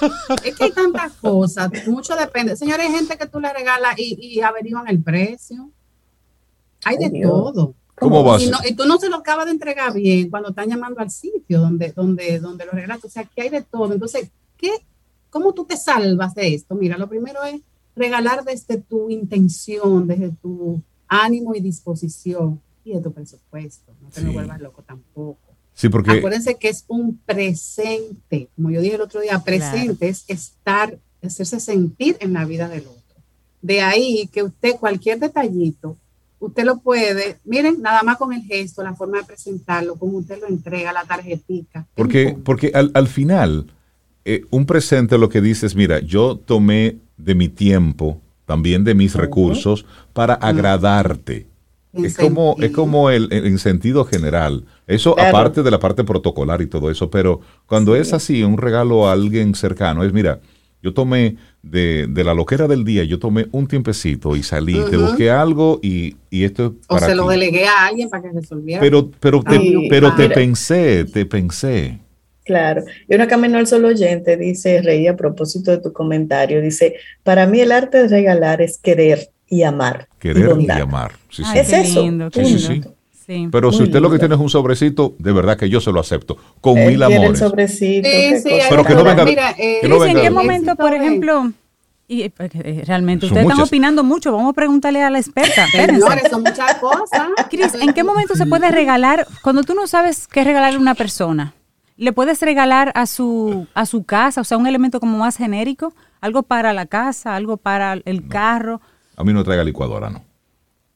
*laughs* es que hay tantas cosas, mucho depende. Señores, hay gente que tú le regalas y, y averiguan el precio. Hay de todo. ¿Cómo vas? Y, y, tú no se lo acabas de entregar bien cuando están llamando al sitio donde, donde, donde lo regalas. O sea, que hay de todo. Entonces, ¿qué, ¿cómo tú te salvas de esto? Mira, lo primero es regalar desde tu intención, desde tu ánimo y disposición. y de tu presupuesto. No te lo vuelvas loco tampoco. Sí, porque... Acuérdense que es un presente, como yo dije el otro día, presente es estar, hacerse sentir en la vida del otro. De ahí que usted cualquier detallito, usted lo puede, miren, nada más con el gesto, la forma de presentarlo, como usted lo entrega, la tarjetita. Porque, porque al, final, eh, un presente lo que dice es, mira, yo tomé de mi tiempo, también de mis recursos, para agradarte. Es como, es como el, en sentido general. Eso aparte de la parte protocolar y todo eso, pero cuando es así, un regalo a alguien cercano, es mira, yo tomé de, la loquera del día, yo tomé un tiempecito y salí, te busqué algo y, esto es para O se lo delegué a alguien para que resolviera. Pero, pero, te, pero te pensé, te pensé. Claro. Y una camino al solo oyente dice, Rey, a propósito de tu comentario, dice, para mí el arte de regalar es querer y amar. Querer y, amar. es eso. Pero si usted lo que tiene es un sobrecito, de verdad que yo se lo acepto. Con mil amores. Sobrecito, pero que no venga. Mira, eh, ¿en qué momento, por ejemplo, y eh, eh, realmente ustedes están opinando mucho. Vamos a preguntarle a la experta. son muchas cosas. Cris, ¿en qué momento se puede regalar cuando tú no sabes qué regalarle a una persona? ¿Le puedes regalar a su a su casa, o sea, un elemento como más genérico, algo para la casa, algo para el carro? A mí no traiga licuadora, no.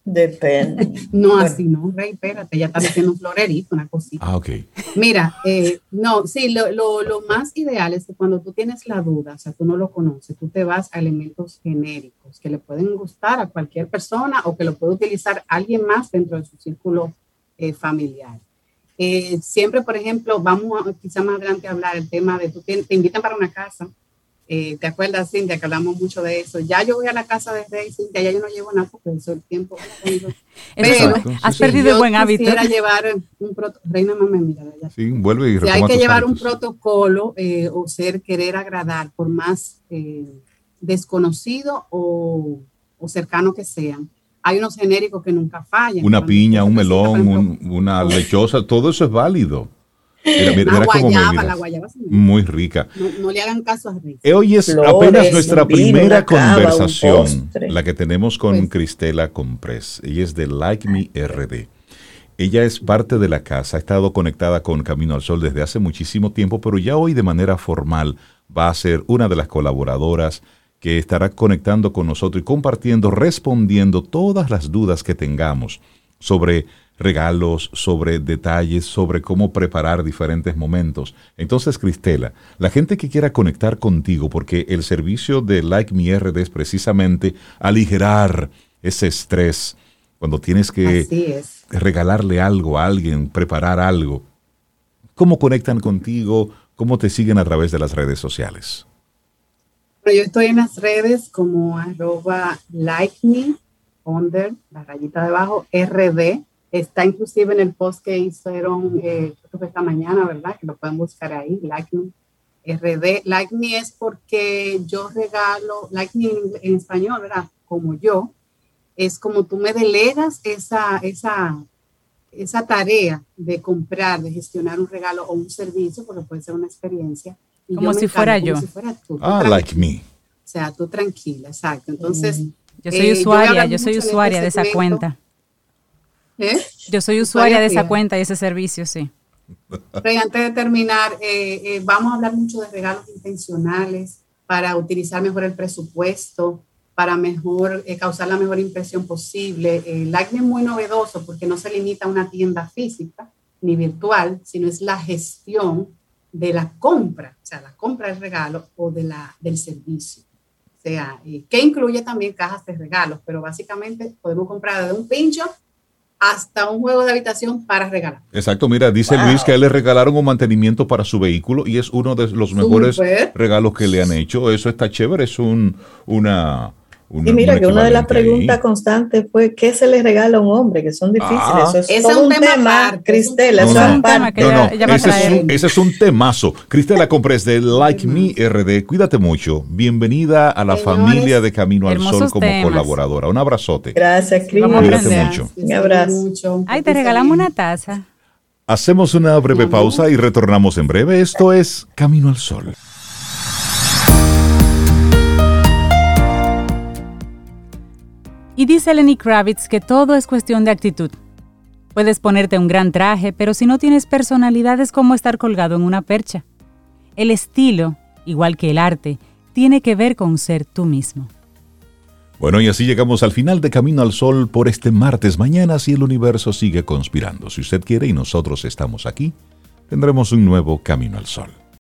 Depende. *laughs* no, así no, Rey, espérate, ya está diciendo un florerito, una cosita. Ah, ok. Mira, eh, no, sí, lo, lo, lo, más ideal es que cuando tú tienes la duda, o sea, tú no lo conoces, tú te vas a elementos genéricos que le pueden gustar a cualquier persona o que lo puede utilizar alguien más dentro de su círculo eh, familiar. Eh, siempre, por ejemplo, vamos a, quizá más adelante a hablar el tema de, tú te, te invitan para una casa, eh, ¿Te acuerdas, Cintia, que hablamos mucho de eso? Ya yo voy a la casa de Rey, Cintia, ya yo no llevo nada porque *laughs* eso el tiempo. Pero has perdido el buen hábito. Quisiera llevar un protocolo. Reina, mamá, mira. Ya. Sí, vuelve y si hay que llevar un protocolo eh, o ser, querer agradar, por más eh, desconocido o, o, cercano que sean. Hay unos genéricos que nunca fallan. Una piña, un melón, una lechosa, todo eso es válido. Mira, mira, la guayaba, la guayaba muy rica. No, le hagan caso a. Eh, hoy es apenas nuestra primera conversación, la que tenemos con pues. Cristela Comprés. Ella es de Like Me RD. Ella es parte de la casa, ha estado conectada con Camino al Sol desde hace muchísimo tiempo, pero ya hoy de manera formal va a ser una de las colaboradoras que estará conectando con nosotros y compartiendo, respondiendo todas las dudas que tengamos sobre regalos, sobre detalles, sobre cómo preparar diferentes momentos. Entonces, Cristela, la gente que quiera conectar contigo, porque el servicio de Like RD es precisamente aligerar ese estrés cuando tienes que regalarle algo a alguien, preparar algo. ¿Cómo conectan contigo? ¿Cómo te siguen a través de las redes sociales? yo estoy en las redes como arroba like me, under, la rayita debajo, RD, Está inclusive en el post que hicieron, eh, esta mañana, ¿verdad? Que lo pueden buscar ahí, Like Me. RD, Like Me es porque yo regalo, Like Me en, español, ¿verdad? Como yo, es como tú me delegas esa, esa, esa tarea de comprar, de gestionar un regalo o un servicio, porque puede ser una experiencia. como si fuera yo. ah, like me. O sea, tú tranquila, exacto. Entonces, yo soy eh, usuaria, yo, soy usuaria de esa cuenta. ¿Eh? Yo soy usuaria de esa cuenta y ese servicio, sí. Antes de terminar, eh, eh, vamos a hablar mucho de regalos intencionales para utilizar mejor el presupuesto, para mejor causar la mejor impresión posible. el Acme es muy novedoso porque no se limita a una tienda física ni virtual, sino es la gestión de la compra, o sea, la compra del regalo o de la, del servicio. O sea, que incluye también cajas de regalos, pero básicamente podemos comprar desde un pincho hasta un juego de habitación para regalar. Exacto, mira, dice Luis que a él le regalaron un mantenimiento para su vehículo y es uno de los mejores regalos que le han hecho. Eso está chévere, es un, una, y mira que una de las preguntas constantes fue ¿qué se le regala a un hombre? Que son difíciles. Ah. eso es, todo un tema, Cristela. eso es un tema que ese, es un, ese, es un, temazo. Cristela Compres de Like Me RD. Cuídate mucho. Bienvenida a la familia de Camino al Sol como colaboradora. Un abrazote. Gracias, Cristela. Cuídate mucho. Un abrazo. Ay, te regalamos una taza. Hacemos una breve pausa y retornamos en breve. Esto es Camino al Sol. Y dice Lenny Kravitz que todo es cuestión de actitud. Puedes ponerte un gran traje, pero si no tienes personalidad es como estar colgado en una percha. El estilo, igual que el arte, tiene que ver con ser tú mismo. Bueno, y así llegamos al final de Camino al Sol por este martes. Mañana, si el universo sigue conspirando, si usted quiere y nosotros estamos aquí, tendremos un nuevo Camino al Sol.